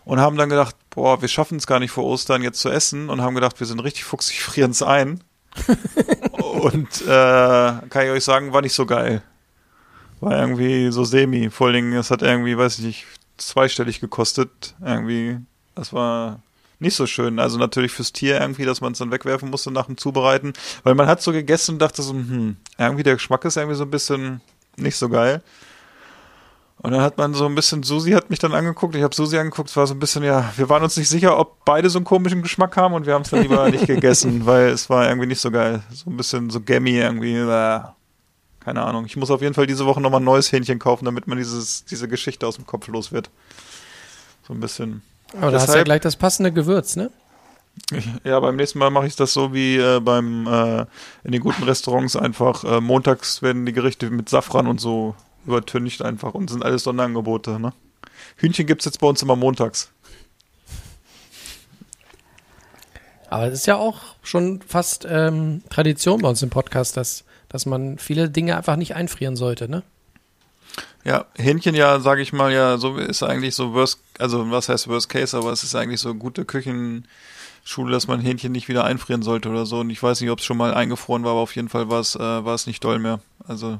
[SPEAKER 2] und haben dann gedacht, boah, wir schaffen es gar nicht vor Ostern jetzt zu essen, und haben gedacht, wir sind richtig fuchsig, frieren es ein. und äh, kann ich euch sagen, war nicht so geil. War irgendwie so semi. Vor allen Dingen, es hat irgendwie, weiß ich nicht, zweistellig gekostet. Irgendwie, das war nicht so schön. Also natürlich fürs Tier irgendwie, dass man es dann wegwerfen musste nach dem Zubereiten. Weil man hat so gegessen und dachte so, hm, irgendwie der Geschmack ist irgendwie so ein bisschen nicht so geil. Und dann hat man so ein bisschen, Susi hat mich dann angeguckt, ich habe Susi angeguckt, es war so ein bisschen, ja, wir waren uns nicht sicher, ob beide so einen komischen Geschmack haben und wir haben es dann lieber nicht gegessen, weil es war irgendwie nicht so geil. So ein bisschen so gammy irgendwie, äh, keine Ahnung. Ich muss auf jeden Fall diese Woche nochmal ein neues Hähnchen kaufen, damit man dieses, diese Geschichte aus dem Kopf los wird. So ein bisschen.
[SPEAKER 1] Aber da hast du ja
[SPEAKER 2] Deshalb-
[SPEAKER 1] gleich das passende Gewürz, ne?
[SPEAKER 2] Ja, beim nächsten Mal mache ich das so wie äh, beim äh, in den guten Restaurants einfach. Äh, montags werden die Gerichte mit Safran und so übertüncht einfach und sind alles Sonderangebote. Ne? Hühnchen gibt's jetzt bei uns immer montags.
[SPEAKER 1] Aber es ist ja auch schon fast ähm, Tradition bei uns im Podcast, dass, dass man viele Dinge einfach nicht einfrieren sollte, ne?
[SPEAKER 2] Ja, Hähnchen ja, sage ich mal, ja, so ist eigentlich so Worst, also was heißt Worst Case, aber es ist eigentlich so gute Küchenschule, dass man Hähnchen nicht wieder einfrieren sollte oder so. Und ich weiß nicht, ob es schon mal eingefroren war, aber auf jeden Fall war es, äh, war es nicht doll mehr. Also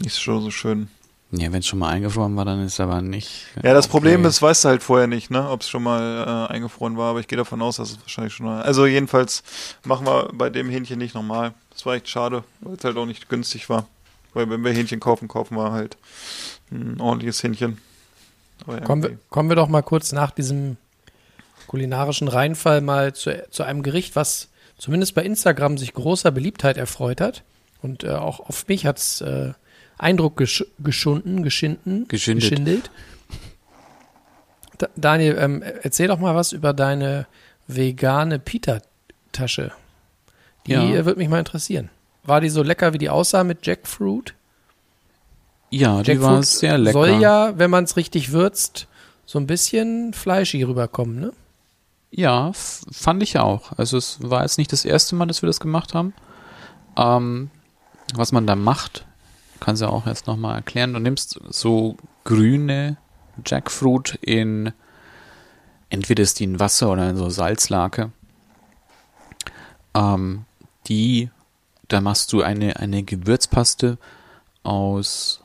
[SPEAKER 2] nicht so, so schön.
[SPEAKER 3] Ja, wenn es schon mal eingefroren war, dann ist es aber nicht.
[SPEAKER 2] Ja, das
[SPEAKER 3] okay.
[SPEAKER 2] Problem ist, weißt du halt vorher nicht, ne, ob es schon mal äh, eingefroren war, aber ich gehe davon aus, dass es wahrscheinlich schon mal. Also jedenfalls machen wir bei dem Hähnchen nicht nochmal. Das war echt schade, weil es halt auch nicht günstig war. Weil wenn wir Hähnchen kaufen, kaufen wir halt ein ordentliches Hähnchen.
[SPEAKER 1] Kommen wir, kommen wir doch mal kurz nach diesem kulinarischen Reinfall mal zu, zu einem Gericht, was zumindest bei Instagram sich großer Beliebtheit erfreut hat. Und äh, auch auf mich hat es äh, Eindruck gesch geschunden, geschinden, geschindelt. Da, Daniel, ähm, erzähl doch mal was über deine vegane Pita-Tasche. Die
[SPEAKER 3] Ja.
[SPEAKER 1] äh, würde mich mal interessieren. War die so lecker, wie die aussah mit Jackfruit?
[SPEAKER 3] Ja, die
[SPEAKER 1] Jackfruit
[SPEAKER 3] war sehr lecker.
[SPEAKER 1] soll ja, wenn man es richtig würzt, so ein bisschen fleischig rüberkommen, ne?
[SPEAKER 3] Ja, fand ich auch. Also es war jetzt nicht das erste Mal, dass wir das gemacht haben. Ähm, was man da macht, kannst du ja auch jetzt nochmal erklären. Du nimmst so grüne Jackfruit in, entweder ist die in Wasser oder in so Salzlake. Ähm, die, da machst du eine, eine Gewürzpaste aus,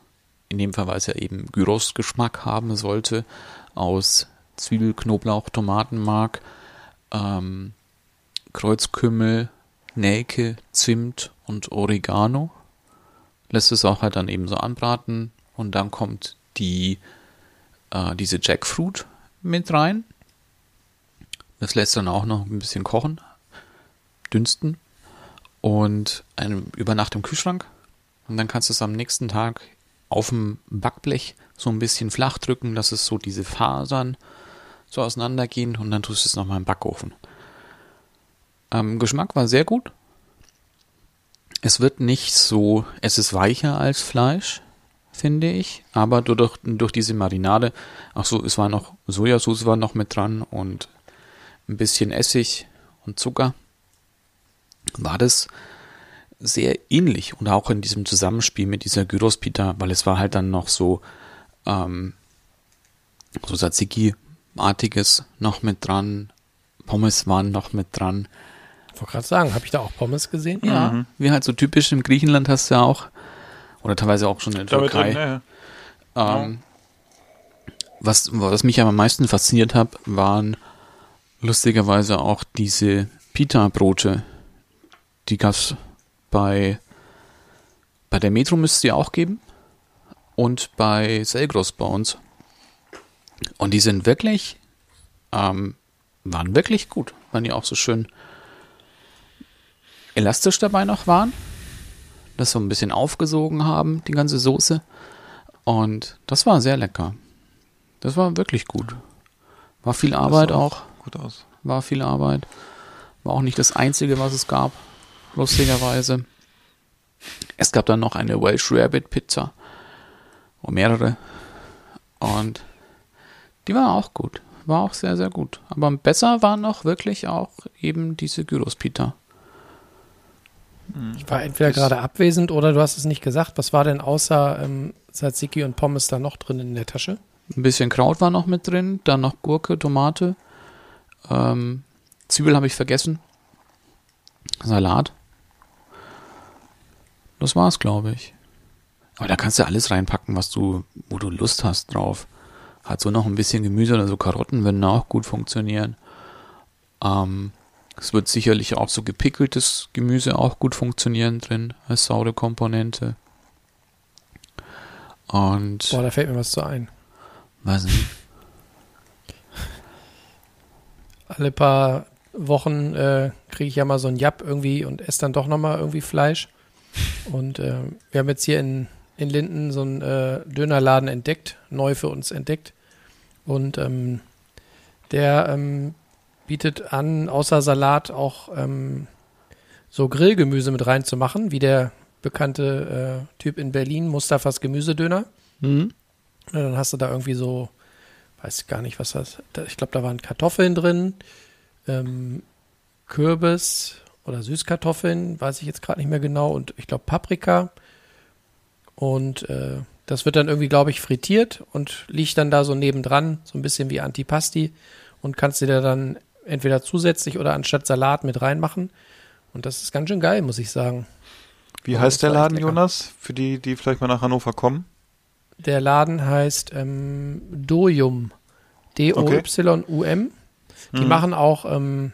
[SPEAKER 3] in dem Fall, weil es ja eben Gyros-Geschmack haben sollte, aus Zwiebel, Knoblauch, Tomatenmark, ähm, Kreuzkümmel, Nelke, Zimt und Oregano. Lässt es auch halt dann eben so anbraten und dann kommt die, äh, diese Jackfruit mit rein. Das lässt dann auch noch ein bisschen kochen, dünsten und eine, über Nacht im Kühlschrank. Und dann kannst du es am nächsten Tag auf dem Backblech so ein bisschen flach drücken, dass es so diese Fasern so auseinandergehen und dann tust du es nochmal im Backofen. Ähm, Geschmack war sehr gut. Es wird nicht so, es ist weicher als Fleisch, finde ich, aber durch, durch diese Marinade, ach so, es war noch, Sojasauce war noch mit dran und ein bisschen Essig und Zucker, war das sehr ähnlich und auch in diesem Zusammenspiel mit dieser Gyros-Pita, weil es war halt dann noch so, ähm, so Tzatziki-artiges noch mit dran, Pommes waren noch mit dran.
[SPEAKER 1] Ich wollte gerade sagen, habe ich da auch Pommes gesehen?
[SPEAKER 3] Ja, wie halt so typisch im Griechenland hast du ja auch, oder teilweise auch schon in der Türkei.
[SPEAKER 2] drin?
[SPEAKER 3] Ähm, was, was mich am meisten fasziniert hat, waren lustigerweise auch diese Pita-Brote. Die gab's bei, bei der Metro müsste es die auch geben. Und bei Selgros bei uns. Und die sind wirklich, ähm, waren wirklich gut. Waren die auch so schön elastisch dabei noch waren. Das so ein bisschen aufgesogen haben, die ganze Soße. Und das war sehr lecker. Das war wirklich gut. War viel Arbeit
[SPEAKER 2] sah
[SPEAKER 3] auch.
[SPEAKER 2] Gut aus.
[SPEAKER 3] War viel Arbeit. War auch nicht das einzige, was es gab. Lustigerweise. Es gab dann noch eine Welsh Rabbit Pizza. Und mehrere. Und die war auch gut. War auch sehr, sehr gut. Aber besser war noch wirklich auch eben diese Gyros Pita.
[SPEAKER 1] Ich war entweder gerade abwesend oder du hast es nicht gesagt. Was war denn außer ähm, Tzatziki und Pommes da noch drin in der Tasche?
[SPEAKER 3] Ein bisschen Kraut war noch mit drin, dann noch Gurke, Tomate, ähm, Zwiebel habe ich vergessen, Salat. Das war's, glaube ich. Aber da kannst du alles reinpacken, was du, wo du Lust hast drauf. Hat so noch ein bisschen Gemüse oder so Karotten würden auch gut funktionieren. Ähm, es wird sicherlich auch so gepickeltes Gemüse auch gut funktionieren drin als saure Komponente. Und
[SPEAKER 1] Boah, da fällt mir was zu ein.
[SPEAKER 3] weiß nicht.
[SPEAKER 1] Alle paar Wochen äh, kriege ich ja mal so ein Jap irgendwie und esse dann doch nochmal irgendwie Fleisch. Und äh, wir haben jetzt hier in, in Linden so einen äh, Dönerladen entdeckt, neu für uns entdeckt. Und ähm, der ähm, bietet an, außer Salat auch ähm, so Grillgemüse mit reinzumachen, wie der bekannte äh, Typ in Berlin, Mustafas Gemüsedöner.
[SPEAKER 3] Mhm.
[SPEAKER 1] Dann hast du da irgendwie so, weiß gar nicht, was das, da, ich glaube, da waren Kartoffeln drin, ähm, Kürbis oder Süßkartoffeln, weiß ich jetzt gerade nicht mehr genau, und ich glaube Paprika. Und äh, das wird dann irgendwie, glaube ich, frittiert und liegt dann da so nebendran, so ein bisschen wie Antipasti und kannst dir da dann entweder zusätzlich oder anstatt Salat mit reinmachen. Und das ist ganz schön geil, muss ich sagen.
[SPEAKER 2] Wie
[SPEAKER 1] Oh,
[SPEAKER 2] heißt der Laden. Jonas? Für die, die vielleicht mal nach Hannover kommen?
[SPEAKER 1] Der Laden heißt ähm, Dojum. D-O-Y-U-M. Die
[SPEAKER 2] Mhm.
[SPEAKER 1] machen auch, ähm,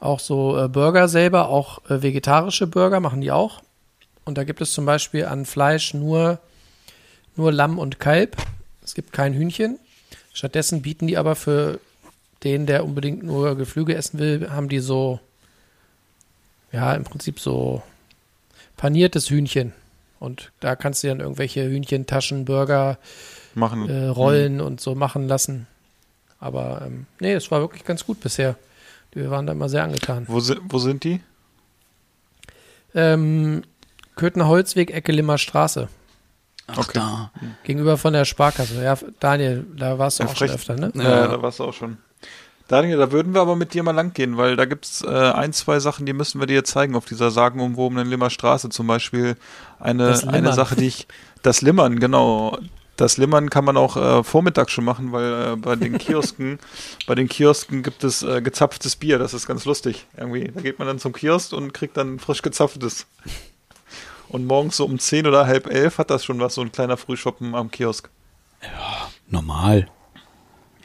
[SPEAKER 1] auch so äh, Burger selber, auch äh, vegetarische Burger machen die auch. Und da gibt es zum Beispiel an Fleisch nur, nur Lamm und Kalb. Es gibt kein Hühnchen. Stattdessen bieten die aber für den, der unbedingt nur Geflügel essen will, haben die so, ja, im Prinzip so paniertes Hühnchen. Und da kannst du dann irgendwelche Hühnchentaschen, Burger,
[SPEAKER 2] Machen.
[SPEAKER 1] äh, Rollen und so machen lassen. Aber ähm, nee, es war wirklich ganz gut bisher. Wir waren da immer sehr angetan.
[SPEAKER 2] Wo, si wo sind die?
[SPEAKER 1] Ähm, Köthener Holzweg, Ecke Limmer Straße.
[SPEAKER 3] Ach,
[SPEAKER 2] Okay.
[SPEAKER 3] da.
[SPEAKER 1] Gegenüber von der Sparkasse. Ja, Daniel, da warst du
[SPEAKER 2] Ja,
[SPEAKER 1] auch schon öfter, ne?
[SPEAKER 2] Ja,
[SPEAKER 3] Ja.
[SPEAKER 2] da warst du auch schon. Daniel, da würden wir aber mit dir mal lang gehen, weil da gibt's äh, ein, zwei Sachen, die müssen wir dir zeigen auf dieser sagenumwobenen Limmer Straße. Zum Beispiel eine, eine. Sache, die ich. Das Limmern, genau. Das Limmern kann man auch äh, vormittags schon machen, weil äh, bei den Kiosken, bei den Kiosken gibt es äh, gezapftes Bier. Das ist ganz lustig. Irgendwie. Da geht man dann zum Kiosk und kriegt dann frisch gezapftes. Und morgens so um 10 oder halb elf hat das schon was, so ein kleiner Frühschoppen am Kiosk.
[SPEAKER 3] Normal.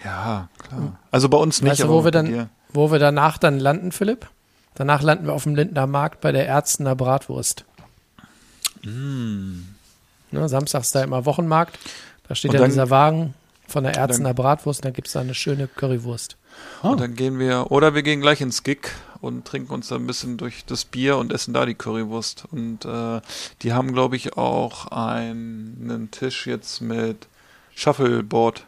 [SPEAKER 2] Ja, klar. Also bei uns nicht,
[SPEAKER 1] Weißt du, wo wir dann,
[SPEAKER 2] dir.
[SPEAKER 1] wo wir danach dann landen, Philipp? Danach landen wir auf dem Lindner Markt bei der Ärztener Bratwurst.
[SPEAKER 2] Mm.
[SPEAKER 1] Ne, samstags da immer Wochenmarkt. Da steht ja
[SPEAKER 2] dann-
[SPEAKER 1] dieser Wagen von der Ärztener Bratwurst und da gibt es da eine schöne Currywurst.
[SPEAKER 2] Und dann gehen wir, oder wir gehen gleich ins Gig und trinken uns da ein bisschen durch das Bier und essen da die Currywurst. Und äh, die haben, glaube ich, auch einen, einen Tisch jetzt mit Shuffleboard.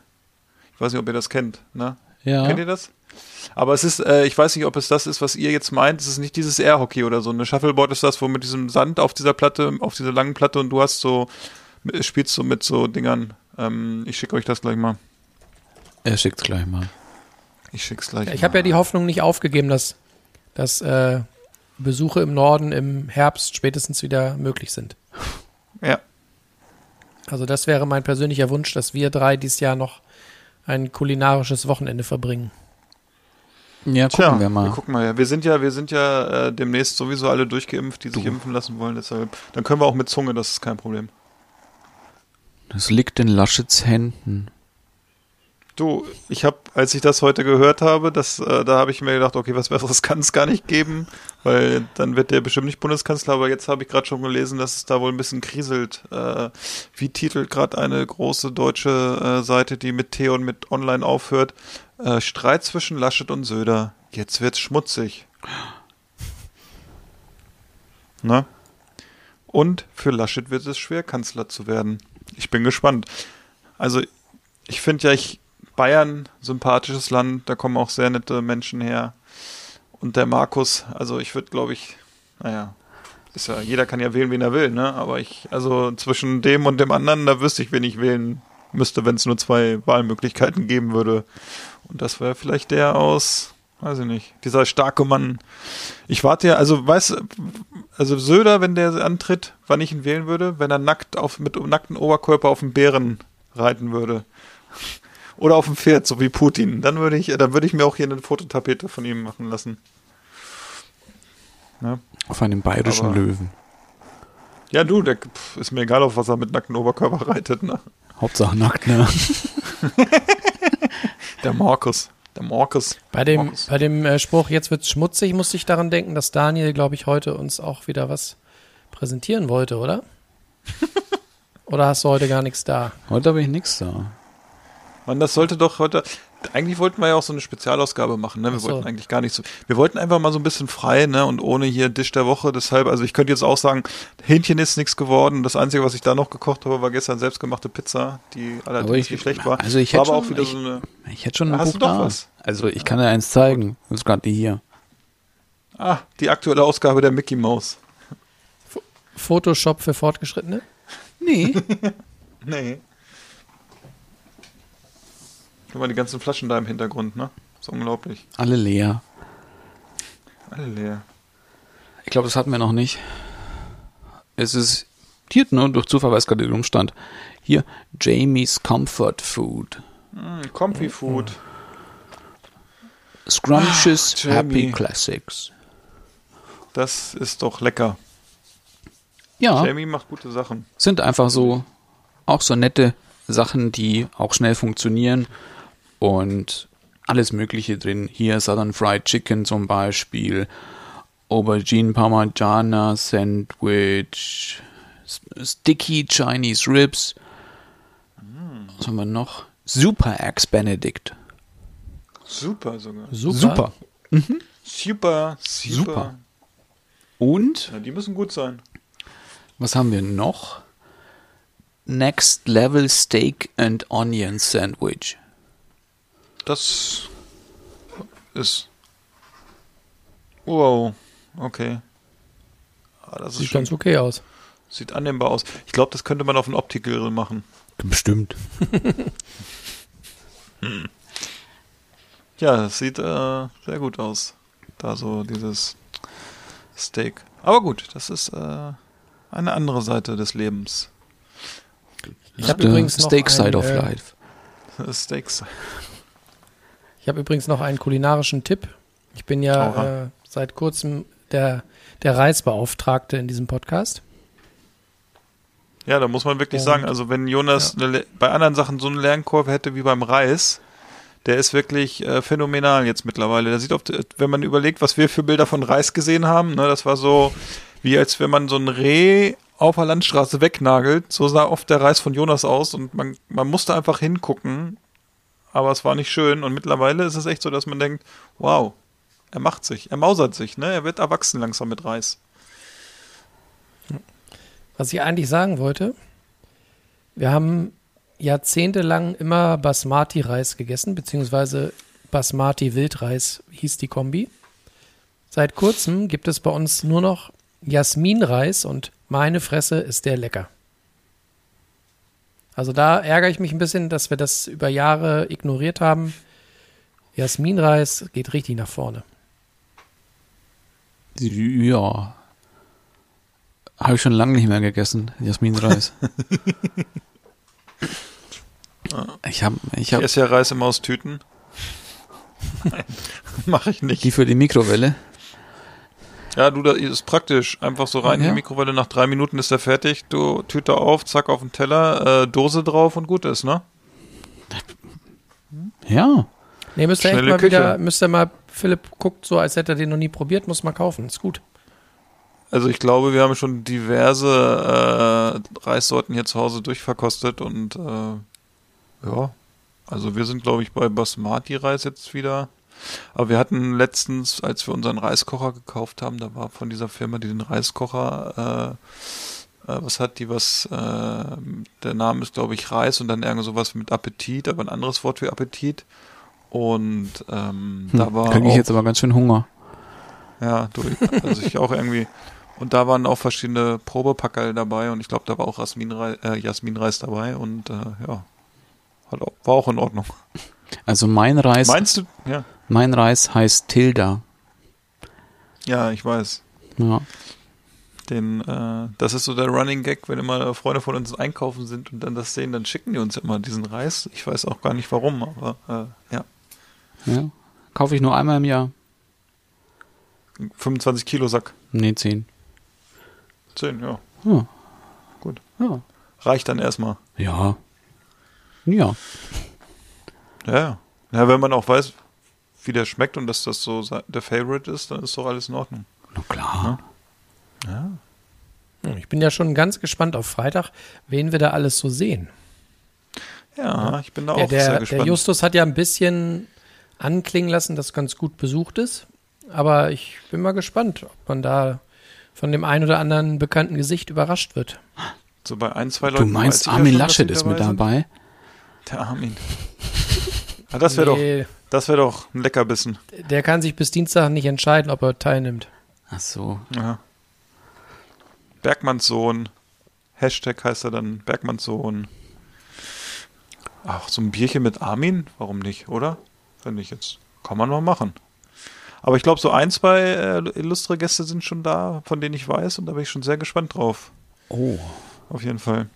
[SPEAKER 2] Ich weiß nicht, ob ihr das kennt, ne?
[SPEAKER 3] Ja.
[SPEAKER 2] Kennt ihr das? Aber es ist, äh, ich weiß nicht, ob es das ist, was ihr jetzt meint. Es ist nicht dieses Airhockey oder so. Eine Shuffleboard ist das, wo mit diesem Sand auf dieser Platte, auf dieser langen Platte und du hast so, spielst so mit so Dingern. Ähm, ich schicke euch das gleich mal.
[SPEAKER 3] Er schickt's gleich mal.
[SPEAKER 2] Ich schick's gleich.
[SPEAKER 1] Ich habe ja die Hoffnung nicht aufgegeben, dass, dass äh, Besuche im Norden im Herbst spätestens wieder möglich sind.
[SPEAKER 2] Ja.
[SPEAKER 1] Also das wäre mein persönlicher Wunsch, dass wir drei dieses Jahr noch ein kulinarisches Wochenende verbringen.
[SPEAKER 3] Ja, gucken
[SPEAKER 2] Tja,
[SPEAKER 3] wir mal.
[SPEAKER 2] gucken mal. Wir sind ja, wir sind ja äh, demnächst sowieso alle durchgeimpft, die sich impfen lassen wollen. Deshalb, dann können wir auch mit Zunge, das ist kein Problem.
[SPEAKER 3] Das liegt in Laschets Händen.
[SPEAKER 2] Du, ich habe, als ich das heute gehört habe, das, äh, da habe ich mir gedacht, okay, was Besseres kann es gar nicht geben, weil dann wird der bestimmt nicht Bundeskanzler. Aber jetzt habe ich gerade schon gelesen, dass es da wohl ein bisschen kriselt. Äh, wie titelt gerade eine große deutsche äh, Seite, die mit T und mit Online aufhört? Äh, Streit zwischen Laschet und Söder. Jetzt wird's schmutzig. Ne? Und für Laschet wird es schwer, Kanzler zu werden. Ich bin gespannt. Also, ich finde ja, ich, Bayern, sympathisches Land, da kommen auch sehr nette Menschen her. Und der Markus, also ich würde, glaube ich, naja, ist ja, jeder kann ja wählen, wen er will, ne? Aber ich, also zwischen dem und dem anderen, da wüsste ich, wen ich wählen müsste, wenn es nur zwei Wahlmöglichkeiten geben würde. Und das wäre vielleicht der aus, weiß ich nicht, dieser starke Mann. Ich warte ja, also weiß, also Söder, wenn der antritt, wann ich ihn wählen würde, wenn er nackt auf, mit nacktem Oberkörper auf dem Bären reiten würde. Oder auf dem Pferd, so wie Putin. Dann würde ich, dann würde ich mir auch hier eine Fototapete von ihm machen lassen. Ja,
[SPEAKER 3] Auf einem bayerischen
[SPEAKER 2] Aber-
[SPEAKER 3] Löwen.
[SPEAKER 2] ja du, der pf, ist mir egal, auf was er mit nacktem Oberkörper reitet, ne?
[SPEAKER 3] Hauptsache nackt, ne?
[SPEAKER 2] Der Markus. Der Markus.
[SPEAKER 1] Bei dem,
[SPEAKER 2] Markus.
[SPEAKER 1] bei dem äh, Spruch, jetzt wird's schmutzig, musste ich daran denken, dass Daniel, glaube ich, heute uns auch wieder was präsentieren wollte, oder? oder hast du heute gar nichts da?
[SPEAKER 3] Heute habe ich nichts da.
[SPEAKER 2] Mann, das sollte doch heute. Eigentlich wollten wir ja auch so eine Spezialausgabe machen, ne? Wir
[SPEAKER 1] so.
[SPEAKER 2] wollten eigentlich gar nicht so. Wir wollten einfach mal so ein bisschen frei, ne? Und ohne hier Dish der Woche. Deshalb, also ich könnte jetzt auch sagen, Hähnchen ist nichts geworden. Das Einzige, was ich da noch gekocht habe, war gestern selbstgemachte Pizza, die allerdings
[SPEAKER 3] ich-
[SPEAKER 2] nicht schlecht war.
[SPEAKER 3] also ich hätte schon-
[SPEAKER 2] wieder
[SPEAKER 3] ich-
[SPEAKER 2] so eine.
[SPEAKER 3] Ich hätte schon ein
[SPEAKER 2] Hast
[SPEAKER 3] Buch
[SPEAKER 2] du doch
[SPEAKER 3] da.
[SPEAKER 2] was?
[SPEAKER 3] Also ich kann dir eins zeigen. Das ist gerade die hier.
[SPEAKER 2] Ah, die aktuelle Ausgabe der Mickey Mouse.
[SPEAKER 1] Photoshop für Fortgeschrittene?
[SPEAKER 3] Nee.
[SPEAKER 2] Nee. Guck mal, die ganzen Flaschen da im Hintergrund, ne? ist unglaublich.
[SPEAKER 3] Alle leer.
[SPEAKER 2] Alle leer.
[SPEAKER 3] Ich glaube, das hatten wir noch nicht. Es ist hier, nur durch Zufall, weil es gerade rumstand. Hier, Jamie's Comfort Food.
[SPEAKER 2] Hm, Comfy Food.
[SPEAKER 3] Scrumptious
[SPEAKER 2] Ach.
[SPEAKER 3] Happy Classics.
[SPEAKER 2] Das ist doch lecker.
[SPEAKER 3] Ja,
[SPEAKER 2] Jamie macht gute Sachen.
[SPEAKER 3] sind einfach so, auch so nette Sachen, die auch schnell funktionieren und alles Mögliche drin. Hier Southern Fried Chicken zum Beispiel, Aubergine Parmigiana Sandwich, Sticky Chinese Ribs. Was haben wir noch? Super Eggs Benedict.
[SPEAKER 2] Super sogar.
[SPEAKER 1] Super.
[SPEAKER 2] Super, super.
[SPEAKER 3] Super. Und
[SPEAKER 2] Ja, die müssen gut sein.
[SPEAKER 3] was haben wir noch? Next Level Steak and Onion Sandwich.
[SPEAKER 2] Das ist. Wow. Okay. Ah, das
[SPEAKER 1] Sieht ganz okay aus.
[SPEAKER 2] sieht annehmbar aus. Ich glaube, das könnte man auf einen Optik-Grill machen.
[SPEAKER 3] Bestimmt.
[SPEAKER 2] Ja, das sieht äh, sehr gut aus. Da so dieses Steak. Aber gut, das ist äh, eine andere Seite des Lebens.
[SPEAKER 1] Ich habe übrigens noch
[SPEAKER 3] Steak Side
[SPEAKER 1] ein,
[SPEAKER 3] of
[SPEAKER 1] äh,
[SPEAKER 3] Life.
[SPEAKER 2] Steaks.
[SPEAKER 1] Ich habe übrigens noch einen kulinarischen Tipp. Ich bin ja äh, seit kurzem der, der Reisbeauftragte in diesem Podcast.
[SPEAKER 2] Ja, da muss man wirklich
[SPEAKER 1] Und-
[SPEAKER 2] sagen, also wenn Jonas eine, Le- bei anderen Sachen so eine Lernkurve hätte wie beim Reis, der ist wirklich äh, phänomenal jetzt mittlerweile. Der sieht auf, wenn man überlegt, was wir für Bilder von Reis gesehen haben, ne, das war so wie als wenn man so ein Reh auf der Landstraße wegnagelt. So sah oft der Reis von Jonas aus und man, man musste einfach hingucken, aber es war nicht schön. Und mittlerweile ist es echt so, dass man denkt, wow, er macht sich, er mausert sich, ne? Er wird erwachsen langsam mit Reis.
[SPEAKER 1] Was ich eigentlich sagen wollte, wir haben jahrzehntelang immer Basmati-Reis gegessen, beziehungsweise Basmati-Wildreis hieß die Kombi. Seit kurzem gibt es bei uns nur noch Jasminreis und meine Fresse ist der lecker. Also da ärgere ich mich ein bisschen, dass wir das über Jahre ignoriert haben. Jasminreis geht richtig nach vorne.
[SPEAKER 3] Ja. Habe ich schon lange nicht mehr gegessen, Jasminreis. ich habe ich
[SPEAKER 2] Ich
[SPEAKER 3] hab
[SPEAKER 2] esse ja Reis immer aus Tüten. Nein, mache ich nicht.
[SPEAKER 3] die für die Mikrowelle.
[SPEAKER 2] Ja, du, das ist praktisch. Einfach so rein in
[SPEAKER 3] Ja.
[SPEAKER 2] die Mikrowelle, nach drei Minuten ist er fertig. Du Tüte auf, zack auf den Teller, äh, Dose drauf und gut ist, ne?
[SPEAKER 3] Ja.
[SPEAKER 1] Nee, müsst ihr echt mal
[SPEAKER 2] Küche.
[SPEAKER 1] wieder, müsst ihr mal, Philipp guckt so, als hätte er den noch nie probiert, muss mal kaufen. Ist gut.
[SPEAKER 2] Also ich glaube, wir haben schon diverse äh, Reissorten hier zu Hause durchverkostet und äh, ja, also wir sind, glaube ich, bei Basmati-Reis jetzt wieder. Aber wir hatten letztens, als wir unseren Reiskocher gekauft haben, da war von dieser Firma, die den Reiskocher, äh, äh, was hat die, was, äh, der Name ist, glaube ich, Reis und dann irgend sowas mit Appetit, aber ein anderes Wort für Appetit. Und ähm,
[SPEAKER 3] Hm,
[SPEAKER 2] da war
[SPEAKER 3] Kriege ich jetzt aber ganz schön Hunger.
[SPEAKER 2] ja, du, also ich auch irgendwie. Und da waren auch verschiedene Probepackerl dabei und ich glaube, da war auch Jasminreis, äh, Jasminreis dabei und äh, ja, war auch in Ordnung.
[SPEAKER 3] Also mein Reis,
[SPEAKER 2] Meinst du? Ja.
[SPEAKER 3] Mein Reis heißt Tilda.
[SPEAKER 2] Ja, ich weiß.
[SPEAKER 3] Ja.
[SPEAKER 2] Den, äh, das ist so der Running Gag, wenn immer Freunde von uns einkaufen sind und dann das sehen, dann schicken die uns immer diesen Reis. Ich weiß auch gar nicht warum, aber äh, ja.
[SPEAKER 3] ja. Kaufe ich nur einmal im Jahr.
[SPEAKER 2] 25 Kilo Sack.
[SPEAKER 3] Nee, 10.
[SPEAKER 2] 10, ja.
[SPEAKER 3] Ja.
[SPEAKER 2] Gut.
[SPEAKER 3] Ja.
[SPEAKER 2] Reicht dann erstmal.
[SPEAKER 3] Ja. Ja.
[SPEAKER 2] Ja, ja. Ja, wenn man auch weiß, wie der schmeckt und dass das so der Favorite ist, dann ist doch alles in Ordnung.
[SPEAKER 3] Na klar.
[SPEAKER 1] Hm, Ich bin ja schon ganz gespannt auf Freitag, wen wir da alles so sehen.
[SPEAKER 2] Ja, ich bin da
[SPEAKER 1] Der,
[SPEAKER 2] auch sehr
[SPEAKER 1] der, der
[SPEAKER 2] gespannt.
[SPEAKER 1] Justus hat ja ein bisschen anklingen lassen, dass ganz gut besucht ist. Aber ich bin mal gespannt, ob man da von dem einen oder anderen bekannten Gesicht überrascht wird.
[SPEAKER 2] so bei ein, zwei
[SPEAKER 3] Du
[SPEAKER 2] Leuten.
[SPEAKER 3] meinst,
[SPEAKER 2] weiß ich ja
[SPEAKER 3] Armin Laschet ist mit
[SPEAKER 2] sind.
[SPEAKER 3] dabei?
[SPEAKER 2] Der Armin. Ah, das wäre
[SPEAKER 1] Nee,
[SPEAKER 2] doch, das wäre doch ein Leckerbissen.
[SPEAKER 1] Der kann sich bis Dienstag nicht entscheiden, ob er teilnimmt.
[SPEAKER 3] Ach so.
[SPEAKER 2] Ja. Bergmanns Sohn. Hashtag heißt er dann Bergmanns Sohn. Ach, so ein Bierchen mit Armin? Warum nicht, oder? Finde ich jetzt. Kann man mal machen. Aber ich glaube, so ein, zwei äh, illustre Gäste sind schon da, von denen ich weiß, und da bin ich schon sehr gespannt drauf.
[SPEAKER 3] Oh.
[SPEAKER 2] Auf jeden Fall.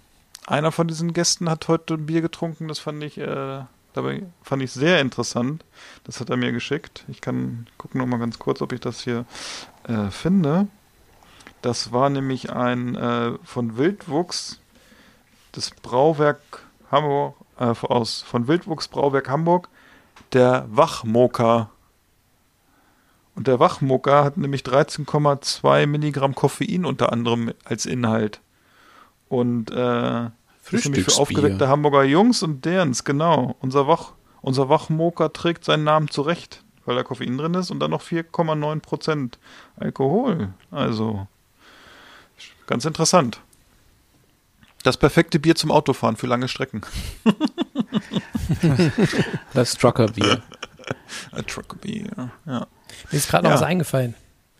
[SPEAKER 2] Einer von diesen Gästen hat heute ein Bier getrunken, das fand ich, äh, dabei fand ich sehr interessant. Das hat er mir geschickt. Ich kann gucken noch mal ganz kurz, ob ich das hier äh, finde. Das war nämlich ein äh, von Wildwuchs, das Brauwerk Hamburg, äh, aus von Wildwuchs Brauwerk Hamburg, der Wachmoka. Und der Wachmoka hat nämlich 13,2 Milligramm Koffein unter anderem als Inhalt. Und äh, nämlich für
[SPEAKER 3] Frühstücksbier.
[SPEAKER 2] aufgeweckte Hamburger Jungs und derens, genau. Unser Wach, unser Wachmoka trägt seinen Namen zurecht, weil da Koffein drin ist und dann noch 4,9 Prozent Alkohol. Also ganz interessant. Das perfekte Bier zum Autofahren für lange Strecken.
[SPEAKER 3] Das Trucker-Bier.
[SPEAKER 2] Ein Truckbier, ja.
[SPEAKER 1] Mir ist gerade noch
[SPEAKER 2] Ja.
[SPEAKER 1] was eingefallen,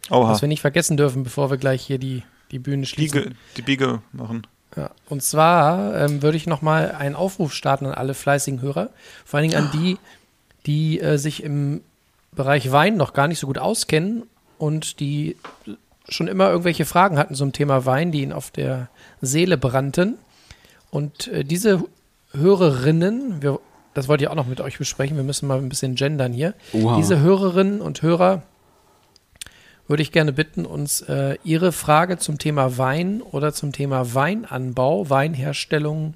[SPEAKER 2] Oha.
[SPEAKER 1] was wir nicht vergessen dürfen, bevor wir gleich hier die, die Bühne schließen.
[SPEAKER 2] Biege, die Biege machen.
[SPEAKER 1] Ja, und zwar ähm, würde ich nochmal einen Aufruf starten an alle fleißigen Hörer, vor allen Dingen an die, die äh, sich im Bereich Wein noch gar nicht so gut auskennen und die schon immer irgendwelche Fragen hatten zum Thema Wein, die ihnen auf der Seele brannten. Und äh, diese Hörerinnen, wir, das wollte ich auch noch mit euch besprechen, wir müssen mal ein bisschen gendern hier.
[SPEAKER 3] Oha.
[SPEAKER 1] Diese Hörerinnen und Hörer würde ich gerne bitten, uns äh, Ihre Frage zum Thema Wein oder zum Thema Weinanbau, Weinherstellung,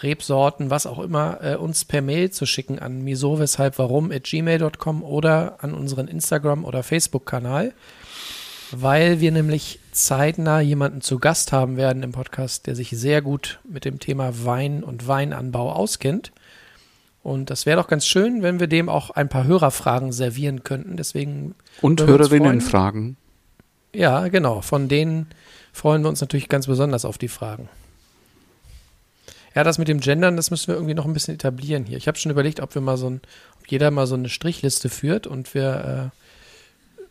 [SPEAKER 1] Rebsorten, was auch immer, äh, uns per Mail zu schicken an miso weshalb warum at gmail.com oder an unseren Instagram- oder Facebook-Kanal, weil wir nämlich zeitnah jemanden zu Gast haben werden im Podcast, der sich sehr gut mit dem Thema Wein und Weinanbau auskennt. Und das wäre doch ganz schön, wenn wir dem auch ein paar Hörerfragen servieren könnten. Deswegen
[SPEAKER 3] Und
[SPEAKER 1] Würden wir uns
[SPEAKER 3] Hörerinnen
[SPEAKER 1] freuen?
[SPEAKER 3] fragen.
[SPEAKER 1] ja, genau. Von denen freuen wir uns natürlich ganz besonders auf die Fragen. Ja, das mit dem Gendern, das müssen wir irgendwie noch ein bisschen etablieren hier. Ich habe schon überlegt, ob wir mal so ein, ob jeder mal so eine Strichliste führt und wir äh,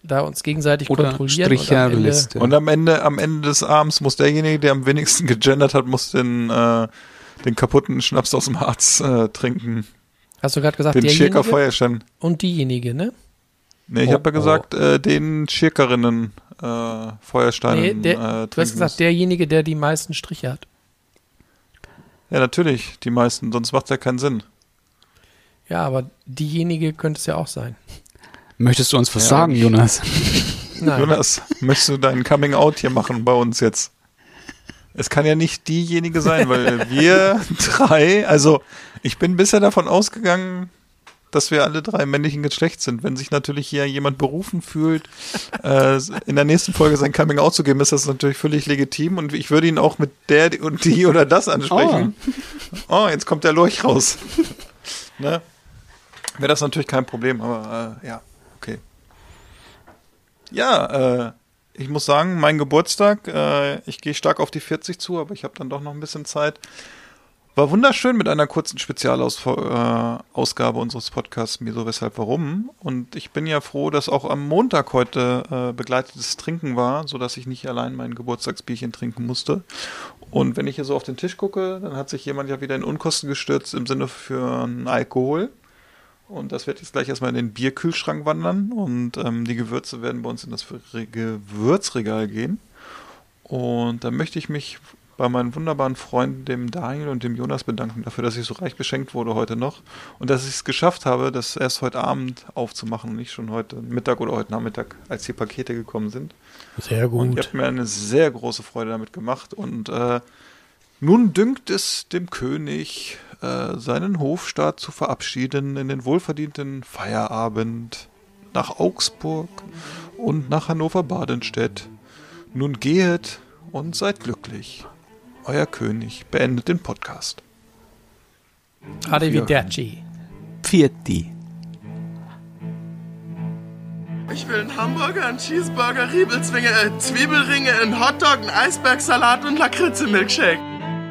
[SPEAKER 1] da uns gegenseitig
[SPEAKER 3] Oder
[SPEAKER 1] kontrollieren. und am Ende-
[SPEAKER 3] Stricherliste.
[SPEAKER 2] Und am Ende, am Ende des Abends muss derjenige, der am wenigsten gegendert hat, muss den, äh, den kaputten Schnaps aus dem Harz äh, trinken.
[SPEAKER 1] Hast du gerade gesagt,
[SPEAKER 2] Den Schirker Feuerstein.
[SPEAKER 1] und diejenige, ne?
[SPEAKER 2] Nee, ich
[SPEAKER 1] Oh,
[SPEAKER 2] habe ja gesagt, äh, den Schirkerinnen äh, Feuersteinen
[SPEAKER 1] Nee, der,
[SPEAKER 2] äh,
[SPEAKER 1] du hast gesagt,
[SPEAKER 2] muss.
[SPEAKER 1] derjenige, der die meisten Striche hat.
[SPEAKER 2] Ja, natürlich, die meisten, sonst macht ja keinen Sinn.
[SPEAKER 1] Ja, aber diejenige könnte es ja auch sein.
[SPEAKER 3] Möchtest du uns was
[SPEAKER 2] Ja,
[SPEAKER 3] sagen, Jonas?
[SPEAKER 1] Nein.
[SPEAKER 2] Jonas, möchtest du dein Coming Out hier machen bei uns jetzt? Es kann ja nicht diejenige sein, weil wir drei, also ich bin bisher davon ausgegangen, dass wir alle drei männlichen Geschlechts sind. Wenn sich natürlich hier jemand berufen fühlt, äh, in der nächsten Folge sein Coming Out zu geben, ist das natürlich völlig legitim und ich würde ihn auch mit der und die oder das ansprechen. Oh, jetzt kommt der Lurch raus. ne? Wäre das natürlich kein Problem, aber äh, ja, okay. Ja, äh, ich muss sagen, mein Geburtstag, äh, ich gehe stark auf die 40 zu, aber ich habe dann doch noch ein bisschen Zeit. War wunderschön mit einer kurzen Spezialausgabe äh, unseres Podcasts Mir so weshalb warum. Und ich bin ja froh, dass auch am Montag heute äh, begleitetes Trinken war, so dass ich nicht allein mein Geburtstagsbierchen trinken musste. Und wenn ich hier so auf den Tisch gucke, dann hat sich jemand ja wieder in Unkosten gestürzt im Sinne für einen Alkohol. Und das wird jetzt gleich erstmal in den Bierkühlschrank wandern und ähm, die Gewürze werden bei uns in das Re- Gewürzregal gehen. Und da möchte ich mich bei meinen wunderbaren Freunden, dem Daniel und dem Jonas, bedanken dafür, dass ich so reich beschenkt wurde heute noch und dass ich es geschafft habe, das erst heute Abend aufzumachen und nicht schon heute Mittag oder heute Nachmittag, als die Pakete gekommen sind.
[SPEAKER 1] Sehr
[SPEAKER 2] Und ihr
[SPEAKER 1] gut.
[SPEAKER 2] habt mir eine sehr große Freude damit gemacht. Und äh, nun dünkt es dem König, äh, seinen Hofstaat zu verabschieden in den wohlverdienten Feierabend nach Augsburg und nach Hannover-Badenstedt. Nun gehet und seid glücklich. Euer König beendet den Podcast.
[SPEAKER 1] Arrivederci.
[SPEAKER 3] Pfirti.
[SPEAKER 4] Ich will einen Hamburger, einen Cheeseburger, Riebelzwinge, äh, Zwiebelringe, einen Hotdog, einen Eisbergsalat und Lakritze-Milkshake.